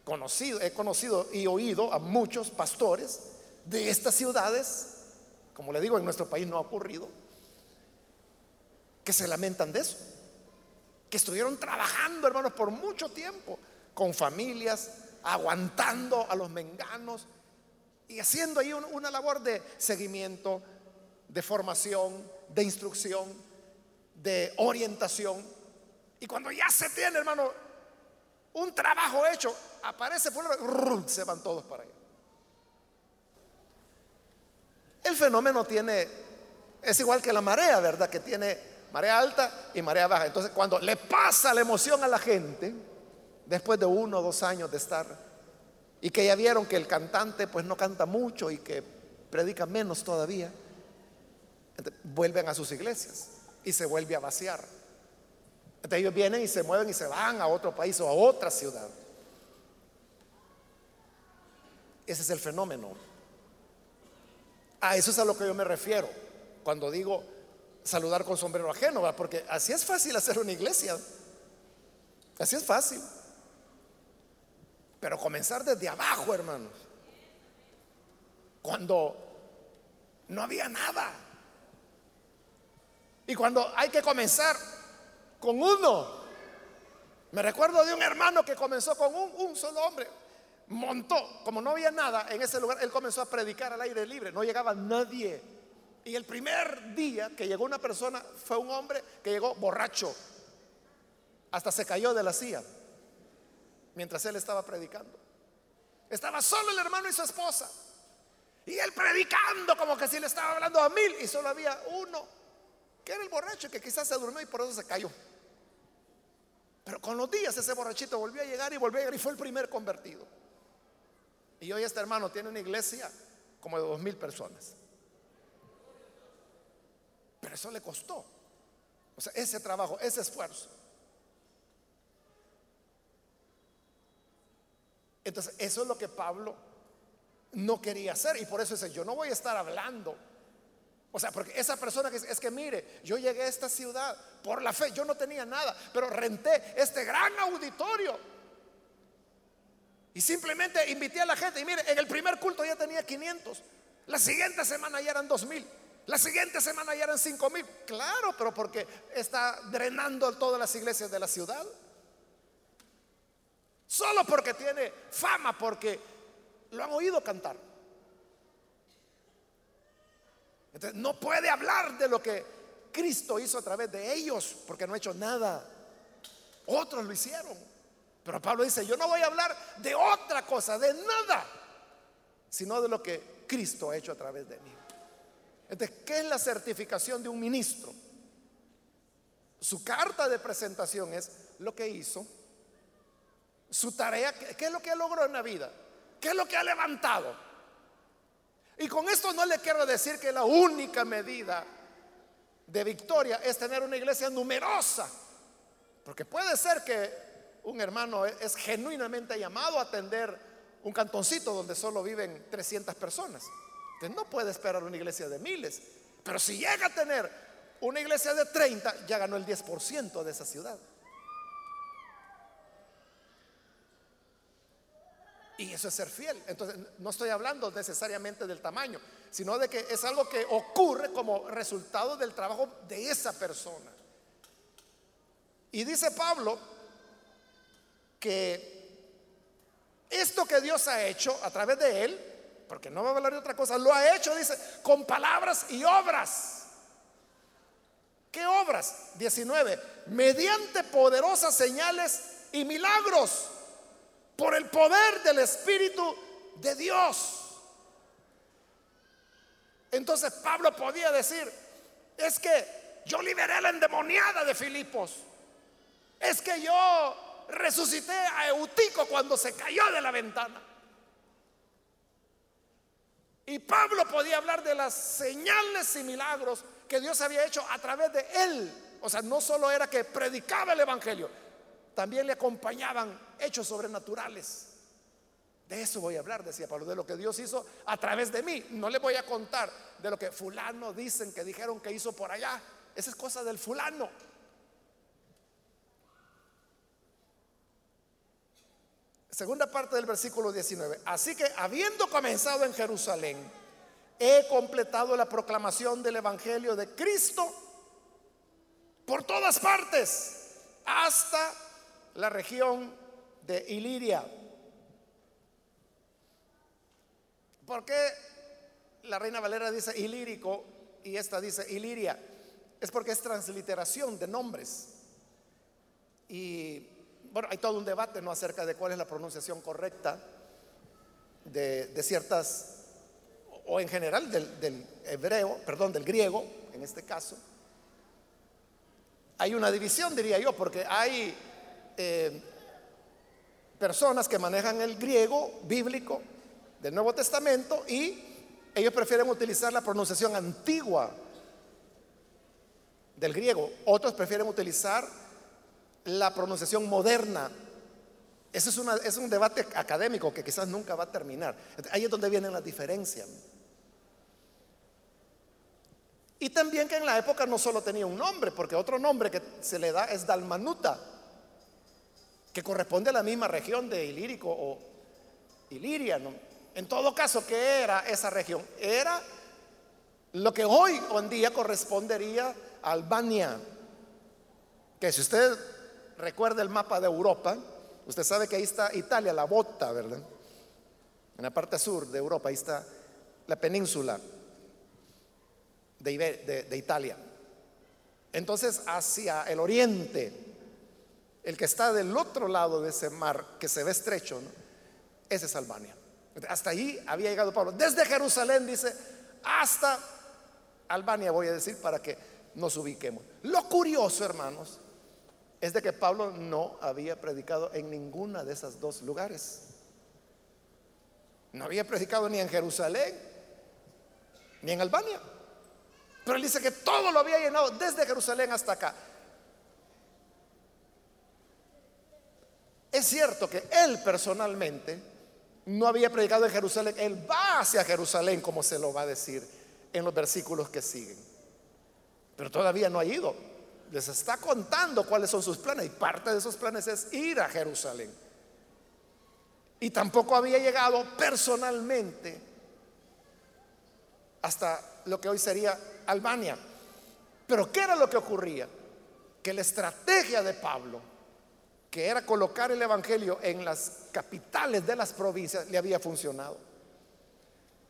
conocido, he conocido y oído a muchos pastores de estas ciudades, como le digo, en nuestro país no ha ocurrido, que se lamentan de eso, que estuvieron trabajando, hermanos, por mucho tiempo, con familias, aguantando a los menganos y haciendo ahí una labor de seguimiento, de formación, de instrucción, de orientación. Y cuando ya se tiene, hermano, un trabajo hecho, aparece por se van todos para allá. El fenómeno tiene, es igual que la marea, ¿verdad? Que tiene marea alta y marea baja. Entonces, cuando le pasa la emoción a la gente, después de uno o dos años de estar, y que ya vieron que el cantante pues no canta mucho y que predica menos todavía, vuelven a sus iglesias y se vuelve a vaciar. Entonces ellos vienen y se mueven y se van a otro país o a otra ciudad. Ese es el fenómeno. A eso es a lo que yo me refiero cuando digo saludar con sombrero ajeno, porque así es fácil hacer una iglesia. Así es fácil. Pero comenzar desde abajo, hermanos. Cuando no había nada. Y cuando hay que comenzar con uno. Me recuerdo de un hermano que comenzó con un, solo hombre. Montó, como no había nada en ese lugar, él comenzó a predicar al aire libre. No llegaba nadie. Y el primer día que llegó una persona fue un hombre que llegó borracho. Hasta se cayó de la silla mientras él estaba predicando. Estaba solo el hermano y su esposa. Y él predicando como que si le estaba hablando a mil y solo había uno que era el borracho que quizás se durmió y por eso se cayó. Pero con los días ese borrachito volvió a llegar y volvió a llegar y fue el primer convertido. Y hoy este hermano tiene una iglesia como de dos mil personas. Pero eso le costó. O sea, ese trabajo, ese esfuerzo. Entonces, eso es lo que Pablo no quería hacer. Y por eso dice, yo no voy a estar hablando o sea, porque esa persona que es que mire, yo llegué a esta ciudad por la fe, yo no tenía nada, pero renté este gran auditorio. Y simplemente invité a la gente. Y mire, en el primer culto ya tenía 500. La siguiente semana ya eran 2000. La siguiente semana ya eran 5000. Claro, pero porque está drenando todas las iglesias de la ciudad. Solo porque tiene fama, porque lo han oído cantar. Entonces no puede hablar de lo que Cristo hizo a través de ellos, porque no ha hecho nada. Otros lo hicieron. Pero Pablo dice, yo no voy a hablar de otra cosa, de nada, sino de lo que Cristo ha hecho a través de mí. Entonces, ¿qué es la certificación de un ministro? Su carta de presentación es lo que hizo, su tarea, ¿qué es lo que logró en la vida? ¿Qué es lo que ha levantado? Y con esto no le quiero decir que la única medida de victoria es tener una iglesia numerosa. Porque puede ser que un hermano es genuinamente llamado a atender un cantoncito donde solo viven 300 personas. Entonces no puede esperar una iglesia de miles. Pero si llega a tener una iglesia de 30, ya ganó el 10% de esa ciudad. Y eso es ser fiel. Entonces, no estoy hablando necesariamente del tamaño, sino de que es algo que ocurre como resultado del trabajo de esa persona. Y dice Pablo que esto que Dios ha hecho a través de él, porque no va a hablar de otra cosa, lo ha hecho, dice, con palabras y obras. ¿Qué obras? 19. Mediante poderosas señales y milagros por el poder del Espíritu de Dios. Entonces Pablo podía decir, es que yo liberé a la endemoniada de Filipos. Es que yo resucité a Eutico cuando se cayó de la ventana. Y Pablo podía hablar de las señales y milagros que Dios había hecho a través de él. O sea, no solo era que predicaba el Evangelio, también le acompañaban hechos sobrenaturales. De eso voy a hablar, decía Pablo, de lo que Dios hizo a través de mí. No le voy a contar de lo que fulano dicen que dijeron que hizo por allá. Esa es cosa del fulano. Segunda parte del versículo 19. Así que habiendo comenzado en Jerusalén, he completado la proclamación del Evangelio de Cristo por todas partes, hasta la región de Iliria. ¿Por qué la Reina Valera dice ilírico y esta dice Iliria? Es porque es transliteración de nombres. Y bueno, hay todo un debate ¿no? acerca de cuál es la pronunciación correcta de, ciertas, o en general del, hebreo, perdón, del griego, en este caso. Hay una división, diría yo, porque hay eh, personas que manejan el griego bíblico del Nuevo Testamento y ellos prefieren utilizar la pronunciación antigua del griego. Otros prefieren utilizar la pronunciación moderna. Eso es, es un debate académico que quizás nunca va a terminar. Ahí es donde vienen las diferencias. Y también que en la época no solo tenía un nombre, porque otro nombre que se le da es Dalmanuta, que corresponde a la misma región de Ilírico o Iliria. En todo caso, ¿qué era esa región? Era lo que hoy en día correspondería a Albania, que si usted recuerda el mapa de Europa, usted sabe que ahí está Italia, la bota, ¿verdad? En la parte sur de Europa, ahí está la península de, Italia. Entonces, hacia el oriente, el que está del otro lado de ese mar, que se ve estrecho, ese es Albania. Hasta allí había llegado Pablo. Desde Jerusalén, dice, hasta Albania, voy a decir, para que nos ubiquemos. Lo curioso, hermanos, es de que Pablo no había predicado en ninguna de esos dos lugares. No había predicado ni en Jerusalén, ni en Albania. Pero él dice que todo lo había llenado desde Jerusalén hasta acá. Es cierto que él personalmente no había predicado en Jerusalén. Él va hacia Jerusalén, como se lo va a decir en los versículos que siguen. Pero todavía no ha ido les está contando cuáles son sus planes y parte de esos planes es ir a Jerusalén. Y tampoco había llegado personalmente hasta lo que hoy sería Albania. Pero ¿qué era lo que ocurría? Que la estrategia de Pablo, que era colocar el Evangelio en las capitales de las provincias, le había funcionado.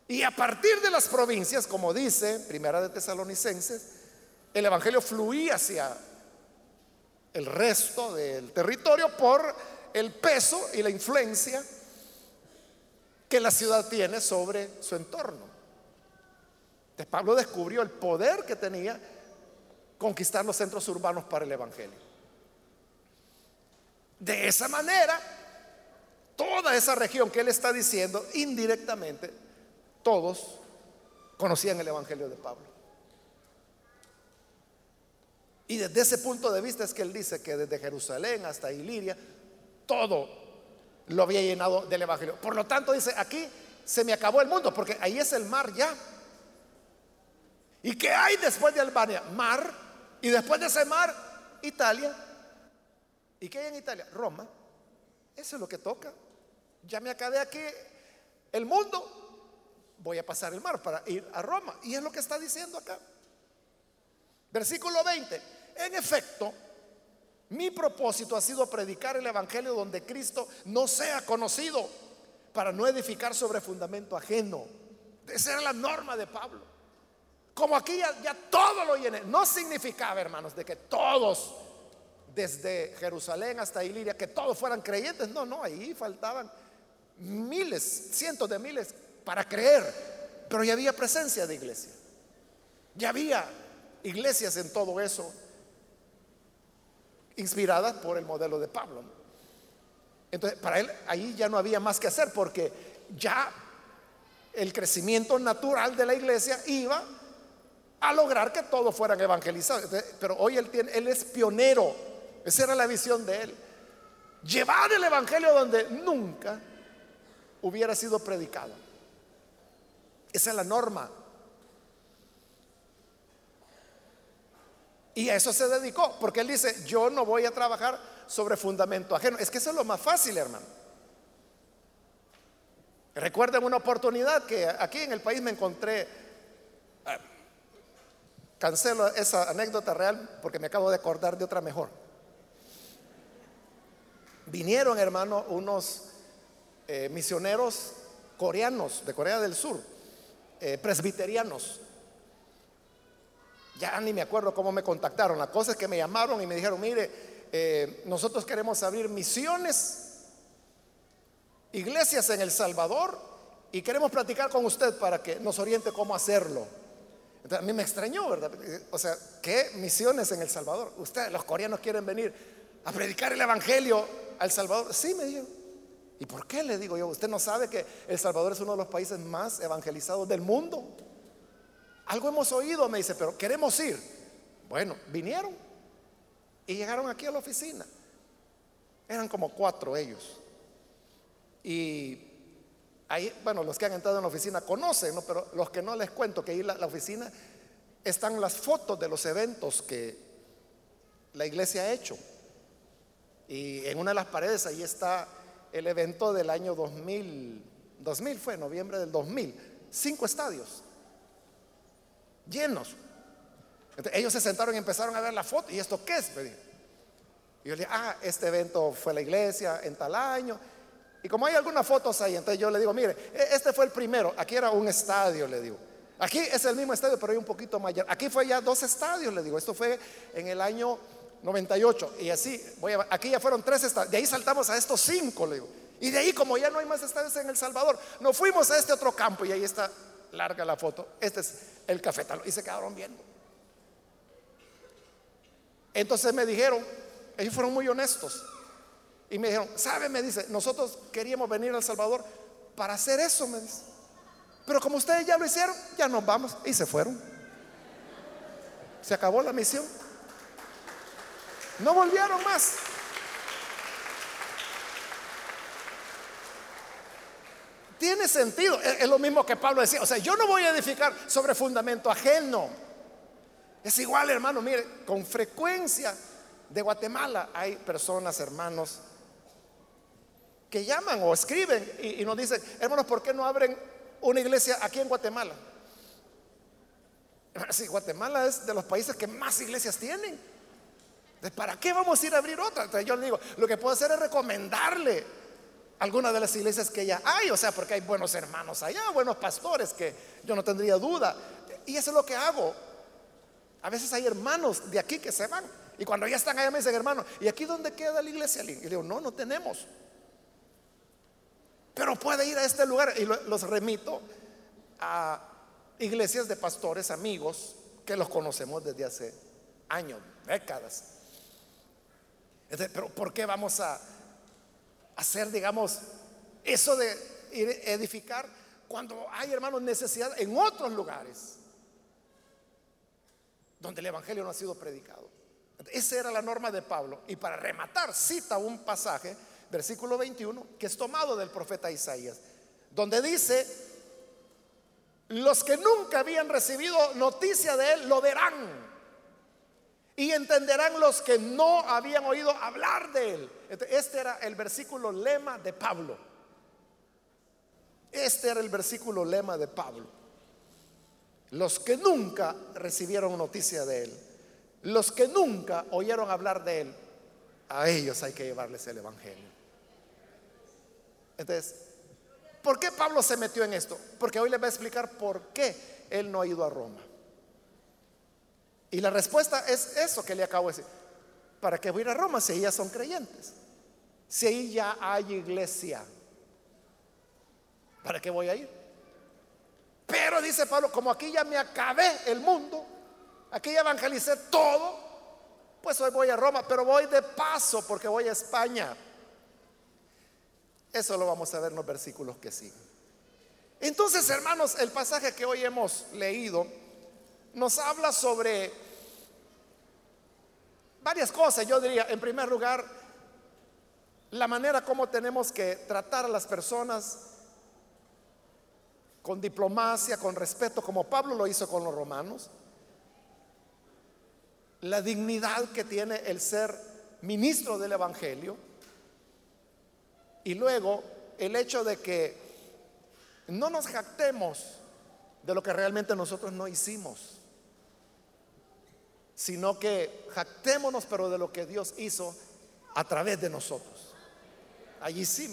Y a partir de las provincias, como dice Primera de Tesalonicenses, el Evangelio fluía hacia el resto del territorio por el peso y la influencia que la ciudad tiene sobre su entorno. Entonces Pablo descubrió el poder que tenía conquistar los centros urbanos para el Evangelio. De esa manera, toda esa región que él está diciendo, indirectamente, todos conocían el Evangelio de Pablo. Y desde ese punto de vista es que él dice que desde Jerusalén hasta Iliria, todo lo había llenado del Evangelio. Por lo tanto, dice, aquí se me acabó el mundo, porque ahí es el mar ya. ¿Y qué hay después de Albania? Mar. Y después de ese mar, Italia. ¿Y qué hay en Italia? Roma. Eso es lo que toca. Ya me acabé aquí el mundo. Voy a pasar el mar para ir a Roma. Y es lo que está diciendo acá. Versículo 20. En efecto, mi propósito ha sido predicar el Evangelio donde Cristo no sea conocido para no edificar sobre fundamento ajeno. Esa era la norma de Pablo. como aquí ya, todo lo llené. No significaba, hermanos, de que todos, desde Jerusalén hasta Iliria, que todos fueran creyentes. No, no, ahí faltaban miles, cientos de miles para creer. Pero ya había presencia de iglesia. Ya había iglesias en todo eso, inspiradas por el modelo de Pablo. Entonces, para él ahí ya no había más que hacer porque ya el crecimiento natural de la iglesia iba a lograr que todos fueran evangelizados. pero hoy él, tiene, él es pionero. Esa era la visión de él. Llevar el evangelio donde nunca hubiera sido predicado. Esa es la norma. Y a eso se dedicó, porque él dice, yo no voy a trabajar sobre fundamento ajeno. Es que eso es lo más fácil, hermano. Recuerden una oportunidad que aquí en el país me encontré, eh, cancelo esa anécdota real porque me acabo de acordar de otra mejor. Vinieron, hermano, unos eh, misioneros coreanos de Corea del Sur, eh, presbiterianos. Ya ni me acuerdo cómo me contactaron. La cosa es que me llamaron y me dijeron, mire, nosotros queremos abrir misiones iglesias en El Salvador y queremos platicar con usted para que nos oriente cómo hacerlo. A mí me extrañó, ¿verdad? O sea, ¿qué misiones en El Salvador? Ustedes, los coreanos, quieren venir a predicar el Evangelio al Salvador. Sí, me dijo. ¿Y por qué le digo yo? Usted no sabe que El Salvador es uno de los países más evangelizados del mundo. Algo hemos oído, me dice, pero queremos ir. Bueno, vinieron y llegaron aquí a la oficina. Eran como cuatro ellos. Y ahí, bueno, los que han entrado en la oficina conocen, ¿no? pero los que no les cuento que ahí la, la oficina están las fotos de los eventos que la iglesia ha hecho. Y en una de las paredes ahí está el evento del año 2000, 2000 fue, noviembre del 2000, cinco estadios llenos. ellos se sentaron y empezaron a ver la foto. ¿Y esto qué es? Y yo le dije, ah, este evento fue la iglesia en tal año. Y como hay algunas fotos ahí, entonces yo le digo, mire, e, este fue el primero, aquí era un estadio, le digo. Aquí es el mismo estadio, pero hay un poquito mayor. Aquí fue ya dos estadios, le digo. Esto fue en el año 98. Y así, voy a, aquí ya fueron tres estadios. De ahí saltamos a estos cinco, le digo. Y de ahí, como ya no hay más estadios en El Salvador, nos fuimos a este otro campo y ahí está larga la foto. Este es el cafetalo. Y se quedaron viendo. Entonces me dijeron, ellos fueron muy honestos. Y me dijeron, ¿sabe? Me dice, nosotros queríamos venir a El Salvador para hacer eso, me dice. Pero como ustedes ya lo hicieron, ya nos vamos. Y se fueron. Se acabó la misión. No volvieron más. Tiene sentido. Es lo mismo que Pablo decía. O sea, yo no voy a edificar sobre fundamento ajeno. Es igual, hermano. Mire, con frecuencia de Guatemala hay personas, hermanos, que llaman o escriben y, nos dicen, hermanos, ¿por qué no abren una iglesia aquí en Guatemala? [LAUGHS] Si Guatemala es de los países que más iglesias tienen. ¿Para qué vamos a ir a abrir otra? Yo le digo, lo que puedo hacer es recomendarle alguna de las iglesias que ya hay, o sea, porque hay buenos hermanos allá, buenos pastores que yo no tendría duda. Y eso es lo que hago. A veces hay hermanos de aquí que se van. Y cuando ya están allá me dicen, hermano, ¿y aquí dónde queda la iglesia? Y le digo, no, no tenemos. Pero puede ir a este lugar y los remito a iglesias de pastores amigos que los conocemos desde hace años, décadas. Pero ¿por qué vamos a hacer, digamos, eso de edificar cuando hay, hermanos, necesidad en otros lugares donde el Evangelio no ha sido predicado? Esa era la norma de Pablo. Y para rematar, cita un pasaje versículo 21, que es tomado del profeta Isaías, donde dice, los que nunca habían recibido noticia de él lo verán. Y entenderán los que no habían oído hablar de él. Este era el versículo lema de Pablo. Este era el versículo lema de Pablo. Los que nunca recibieron noticia de él, los que nunca oyeron hablar de él, a ellos hay que llevarles el Evangelio. Entonces, ¿por qué Pablo se metió en esto? Porque hoy les voy a explicar por qué él no ha ido a Roma. Y la respuesta es eso que le acabo de decir. ¿Para qué voy a ir a Roma si ellas son creyentes? Si ahí ya hay iglesia. ¿Para qué voy a ir? Pero dice Pablo, como aquí ya me acabé el mundo, aquí ya evangelicé todo, pues hoy voy a Roma, pero voy de paso porque voy a España. Eso lo vamos a ver en los versículos que siguen. Entonces, hermanos, el pasaje que hoy hemos leído nos habla sobre varias cosas. Yo diría, en primer lugar, la manera como tenemos que tratar a las personas con diplomacia, con respeto, como Pablo lo hizo con los romanos. La dignidad que tiene el ser ministro del Evangelio y luego el hecho de que no nos jactemos de lo que realmente nosotros no hicimos, sino que jactémonos pero de lo que Dios hizo a través de nosotros. Allí sí,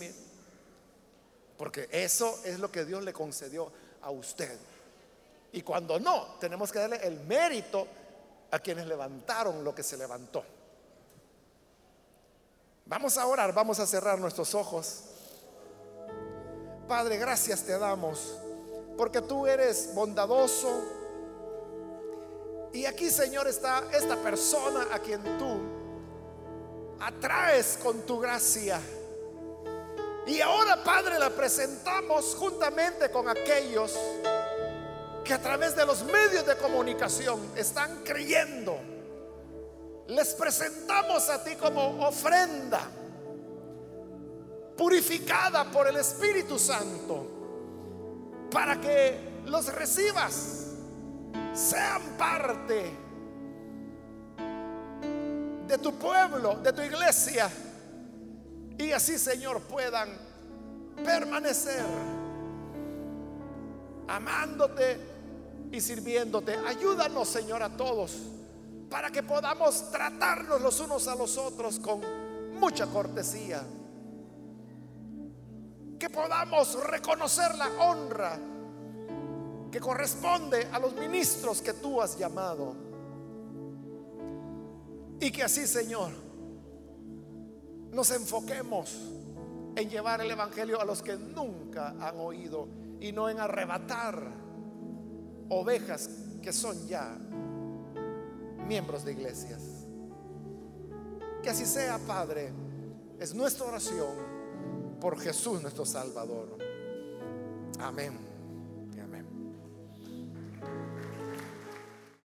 porque eso es lo que Dios le concedió a usted. Y cuando no, tenemos que darle el mérito a quienes levantaron lo que se levantó. Vamos a orar, vamos a cerrar nuestros ojos. Padre, gracias te damos, porque tú eres bondadoso. Y aquí, Señor, está esta persona a quien tú atraes con tu gracia. Y ahora, Padre, la presentamos juntamente con aquellos que a través de los medios de comunicación están creyendo les presentamos a ti como ofrenda purificada por el Espíritu Santo para que los recibas, sean parte de tu pueblo, de tu iglesia, y así, Señor, puedan permanecer amándote y sirviéndote. Ayúdanos, Señor, a todos para que podamos tratarnos los unos a los otros con mucha cortesía. Que podamos reconocer la honra que corresponde a los ministros que tú has llamado. Y que así, Señor, nos enfoquemos en llevar el Evangelio a los que nunca han oído y no en arrebatar ovejas que son ya miembros de iglesias. Que así sea, Padre. Es nuestra oración por Jesús nuestro Salvador. Amén.